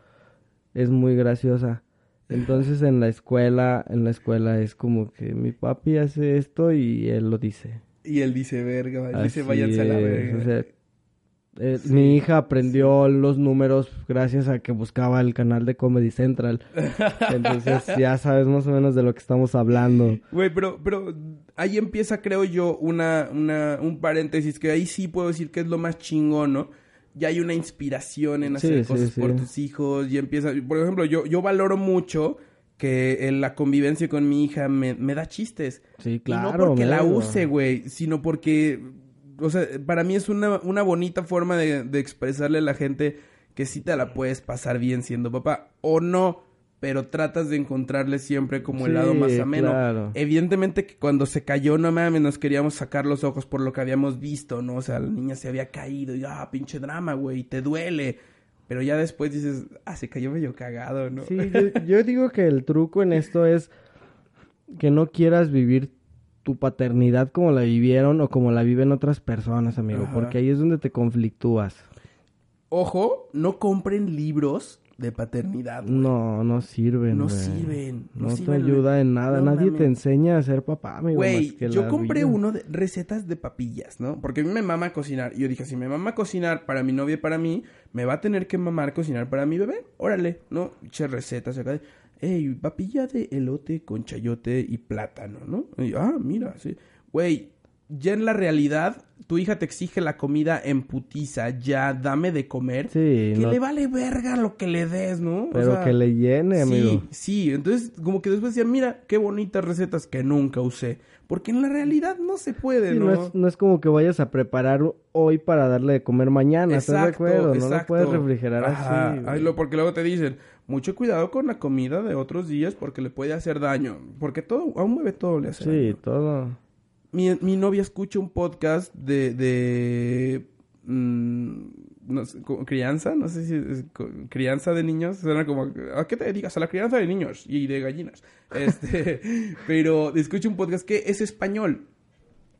es muy graciosa. Entonces en la escuela, en la escuela es como que mi papi hace esto y él lo dice. Y él dice, verga, dice, váyanse a la verga. o sea, eh, Mi hija aprendió los números gracias a que buscaba el canal de Comedy Central. Entonces ya sabes más o menos de lo que estamos hablando. Güey, pero, pero ahí empieza, creo yo, una, una, un paréntesis que ahí sí puedo decir que es lo más chingón, ¿no? Ya hay una inspiración en hacer Sí, cosas sí. por tus hijos. Y empieza, por ejemplo, yo, yo valoro mucho que en la convivencia con mi hija me, me da chistes. Sí, claro. y no porque la use, güey, sino porque, o sea, para mí es una, una bonita forma de, de expresarle a la gente que sí te la puedes pasar bien siendo papá. O no, pero tratas de encontrarle siempre como el lado más ameno. claro. Evidentemente que cuando se cayó, no mames, nos queríamos sacar los ojos por lo que habíamos visto, ¿no? O sea, la niña se había caído y, ah, pinche drama, güey, te duele. Pero ya después dices, ah, se cayó medio cagado, ¿no? Sí, yo, yo digo que el truco en esto es que no quieras vivir tu paternidad como la vivieron o como la viven otras personas, amigo. Ajá. Porque ahí es donde te conflictúas. Ojo, no compren libros de paternidad. güey. No, no sirven. No güey. sirven, no No, sirven, te ayuda güey. en nada. No Nadie te enseña a ser papá, amigo. Güey, que yo compré vida. uno de recetas de papillas, ¿no? Porque a mí me mama cocinar. Y yo dije, si me mama cocinar para mi novia y para mí, me va a tener que mamar cocinar para mi bebé. Órale, ¿no? Eché recetas acá hey, papilla de elote con chayote y plátano, ¿no? Y, ah, mira, sí. Güey, ya en la realidad, tu hija te exige la comida en putiza, ya dame de comer. Sí, que no- le vale verga lo que le des, ¿no? O Pero sea, que le llene, amigo. Sí, sí, entonces como que después decía, mira, qué bonitas recetas que nunca usé. Porque en la realidad no se puede, Sí, ¿no? no, es, no es como que vayas a preparar hoy para darle de comer mañana, ¿estás de acuerdo? No lo puedes refrigerar Ajá, así. ay, lo- porque luego te dicen, mucho cuidado con la comida de otros días porque le puede hacer daño. Porque todo, a un bebé todo le hace Sí, daño. todo. Mi, mi novia escucha un podcast de, de mm, no sé, crianza, no sé si es crianza de niños, suena como, ¿a qué te dedicas? A la crianza de niños y de gallinas. Este, pero escucho un podcast que es español.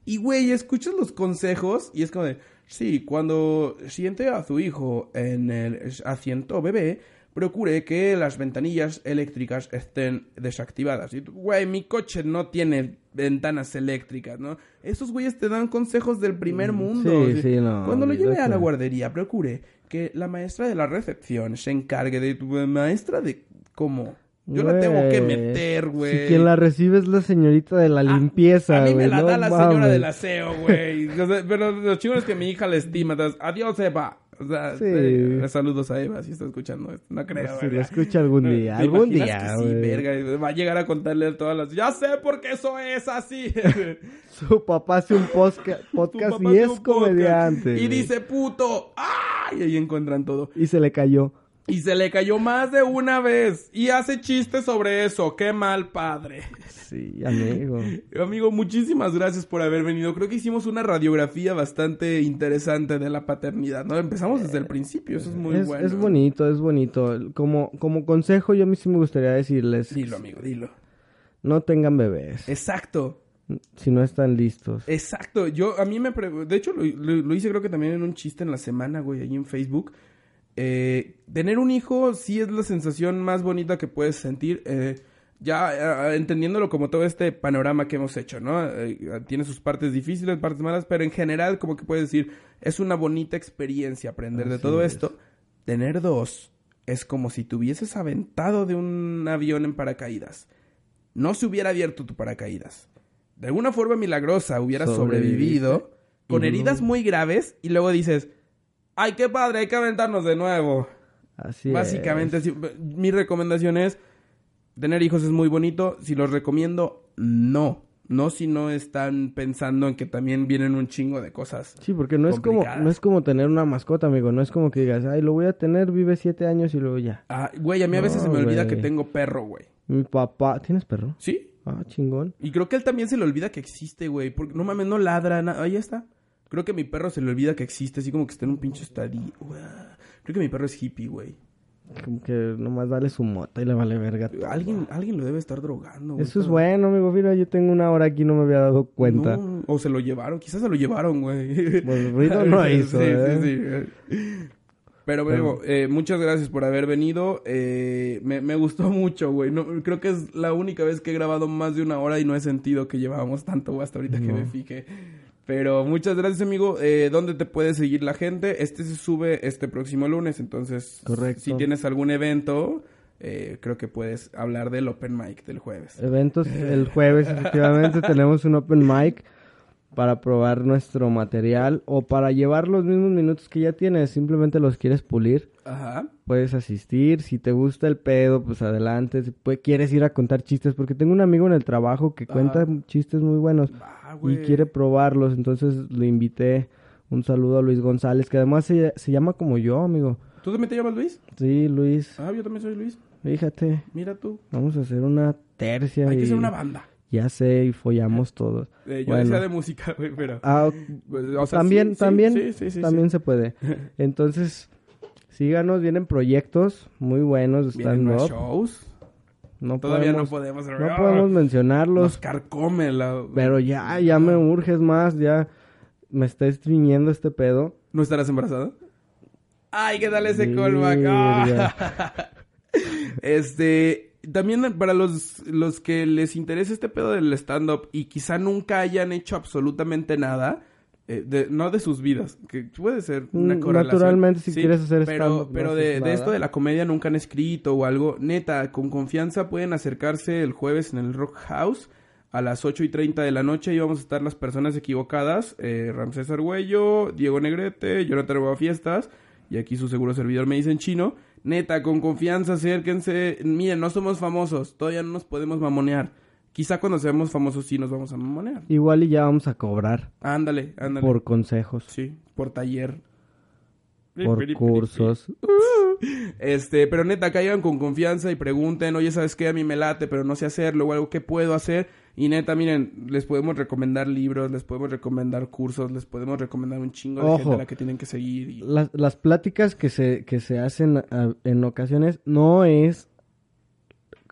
Y güey, escuchas los consejos y es como de, sí, cuando siente a su hijo en el asiento bebé, procure que las ventanillas eléctricas estén desactivadas. Y tú, güey, mi coche no tiene ventanas eléctricas, ¿no? Esos güeyes te dan consejos del primer mundo. Mm, sí, sí, no, Cuando lo lleve a la guardería, procure que la maestra de la recepción se encargue de tu maestra de cómo. Yo la tengo que Güey, meter, güey. Si quien la recibe es la señorita de la Ah, limpieza, A mí güey. me la no da la señora del aseo, güey. Pero lo chido es que mi hija la estima. Adiós, Eva. O sea, Sí. eh, saludos a Eva si está escuchando esto. No creo, Si lo escucha algún ¿Te día, algún día, que sí, verga, va a llegar a contarle a todas las... Ya sé por qué eso es así. Su papá hace un podcast y es comediante. Y dice puto. ¡Ay! Y ahí encuentran todo. Y se le cayó. Y se le cayó más de una vez. Y hace chistes sobre eso. ¡Qué mal padre! Sí, amigo. Amigo, muchísimas gracias por haber venido. Creo que hicimos una radiografía bastante interesante de la paternidad, ¿no? Empezamos desde el principio, eso es muy es, bueno. es bonito, es bonito. Como, como consejo, yo a mí sí me gustaría decirles: Dilo, amigo, dilo. no tengan bebés Exacto, si no están listos. exacto. Yo, a mí me... pre- De hecho, lo, lo- lo hice creo que también en un chiste en la semana, güey, ahí en Facebook. Eh, tener un hijo sí es la sensación más bonita que puedes sentir. eh, ya eh, entendiéndolo como todo este panorama que hemos hecho, ¿no? Tiene sus partes difíciles, partes malas, pero en general como que puedes decir, es una bonita experiencia aprender de todo es. esto. Tener dos es como si te hubieses aventado de un avión en paracaídas. No se hubiera abierto tu paracaídas. De alguna forma milagrosa hubieras sobrevivido con heridas muy graves y luego dices, ay, qué padre, hay que aventarnos de nuevo. Así Básicamente, es. sí, mi recomendación es, tener hijos es muy bonito, si los recomiendo, no. No si no están pensando en que también vienen un chingo de cosas. Sí, porque no es como no es como tener una mascota, amigo. No es como que digas, ay, lo voy a tener, vive siete años y luego ya. Ah, güey, a mí a veces se me olvida güey. que tengo perro, güey. Mi papá, ¿tienes perro? ¿Sí? Ah, chingón. Y creo que él también se le olvida que existe, güey. Porque no mames, no ladra, nada. Ahí está. Creo que a mi perro se le olvida que existe, así como que está en un pinche estadio. Creo que mi perro es hippie, güey. Como que nomás dale su mota y le vale verga. Alguien, alguien lo debe estar drogando, güey. Eso es bueno, amigo. Mira, yo tengo una hora aquí y no me había dado cuenta. No, o se lo llevaron, quizás se lo llevaron, güey. Pues ruido no hizo, sí, ¿eh? sí, sí. Pero, amigo, eh, muchas gracias por haber venido. Eh, me, me gustó mucho, güey. No, creo que es la única vez que he grabado más de una hora y no he sentido que llevábamos tanto, güey, hasta ahorita que me fijé. Pero muchas gracias, amigo. Eh, ¿Dónde te puede seguir la gente? Este se sube este próximo lunes, entonces... Correcto. Si tienes algún evento, eh, creo que puedes hablar del open mic del jueves. Eventos el jueves, efectivamente, tenemos un open mic para probar nuestro material o para llevar los mismos minutos que ya tienes. Simplemente los quieres pulir. Ajá. Puedes asistir. Si te gusta el pedo, pues adelante. Si quieres ir a contar chistes, porque tengo un amigo en el trabajo que cuenta Ajá. chistes muy buenos. Ah, y quiere probarlos. Entonces le invité un saludo a Luis González, que además se, se llama como yo, amigo. ¿Tú también te llamas Luis? Sí, Luis, Ah, yo también soy Luis. fíjate, Mira tú. vamos a hacer una tercia. Hay que ser una banda. Ya sé, y follamos todos. Eh, yo Bueno. decía de música, güey, pero... Ah, pues, o sea, también, sí, sí, también, sí, sí, sí, también sí. se puede. Entonces, síganos, vienen proyectos muy buenos de stand-up. shows. No Todavía podemos, no podemos... no podemos mencionarlos, Nos carcome la... pero ya, ya me urges más, ya me está estreñiendo este pedo. ¿No estarás embarazada? ¡Ay, qué tal ese Verga. callback! Ah. este... También para los, los que les interesa este pedo del stand-up y quizá nunca hayan hecho absolutamente nada, eh, de- no de sus vidas, que puede ser una Mm, correlación. naturalmente, si quieres hacer pero, no Pero de, esto de la comedia nunca han escrito o algo, neta, con confianza pueden acercarse el jueves en el Rock House a las 8 y 30 de la noche y vamos a estar las personas equivocadas, eh, Ramsés Argüello, Diego Negrete, Jonathan Nueva Fiestas y aquí su seguro servidor me dicen chino. Neta, con confianza, acérquense. Miren, no somos famosos, todavía no nos podemos mamonear. Quizá cuando seamos famosos sí nos vamos a mamonear. Igual y ya vamos a cobrar Ándale, ándale. por consejos, Sí, por taller. por cursos. Este, pero neta, caigan con confianza y pregunten, oye, ¿sabes qué? A mí me late, pero no sé hacerlo, o algo que puedo hacer. Y neta, miren, les podemos recomendar libros, les podemos recomendar cursos, les podemos recomendar un chingo de Ojo. gente a la que tienen que seguir. y- Las, las pláticas que se, que se hacen a- en ocasiones no es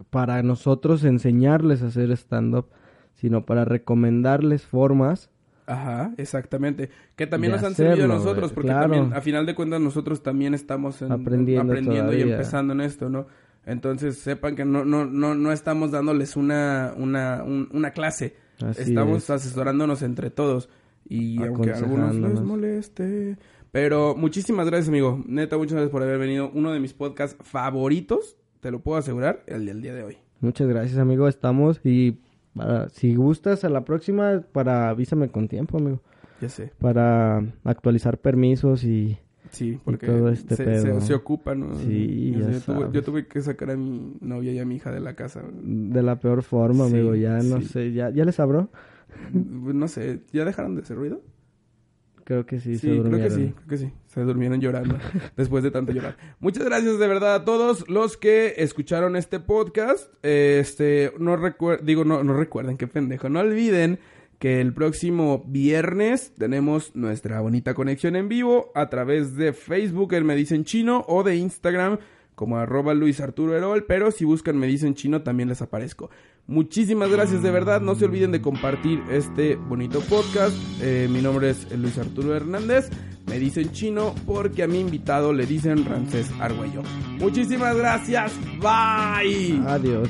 para nosotros enseñarles a hacer stand-up, sino para recomendarles formas. Ajá, exactamente. Que también nos han servido a nosotros, güey, porque claro. también, a final de cuentas, nosotros también estamos en- Aprendiendo aprendiendo y empezando en esto, ¿no? Entonces, sepan que no, no, no, no estamos dándoles una, una, un- una clase. Así estamos es. asesorándonos entre todos. Y aunque a algunos les moleste. Pero muchísimas gracias, amigo. Neta, muchas gracias por haber venido. Uno de mis podcasts favoritos, te lo puedo asegurar, el del día de hoy. Muchas gracias, amigo. Estamos y para, si gustas a la próxima, para avísame con tiempo, amigo. Ya sé. Para actualizar permisos y Sí, porque todo este se, se. ¿no? Sí, yo, ya yo tuve, sabes. yo tuve que sacar a mi novia y a mi hija de la casa. de la peor forma, Sí, amigo. Ya no sí. sé, ya, ya les abro. No sé, ¿ya dejaron de hacer ruido? Creo que sí, Sí, se creo que durmieron. sí, creo que sí. Se durmieron llorando después de tanto llorar. Muchas gracias de verdad a todos los que escucharon este podcast. Este, no recuerden, digo, no, no recuerden, qué pendejo. No olviden que el próximo viernes tenemos nuestra bonita conexión en vivo a través de Facebook, el Me Dicen Chino, o de Instagram como arroba Luis Arturo Herol, pero si buscan Me Dicen Chino también les aparezco. Muchísimas gracias de verdad, no se olviden de compartir este bonito podcast. Eh, mi nombre es Luis Arturo Hernández, me dicen chino porque a mi invitado le dicen Ramsés Argüello. Muchísimas gracias, bye. Adiós.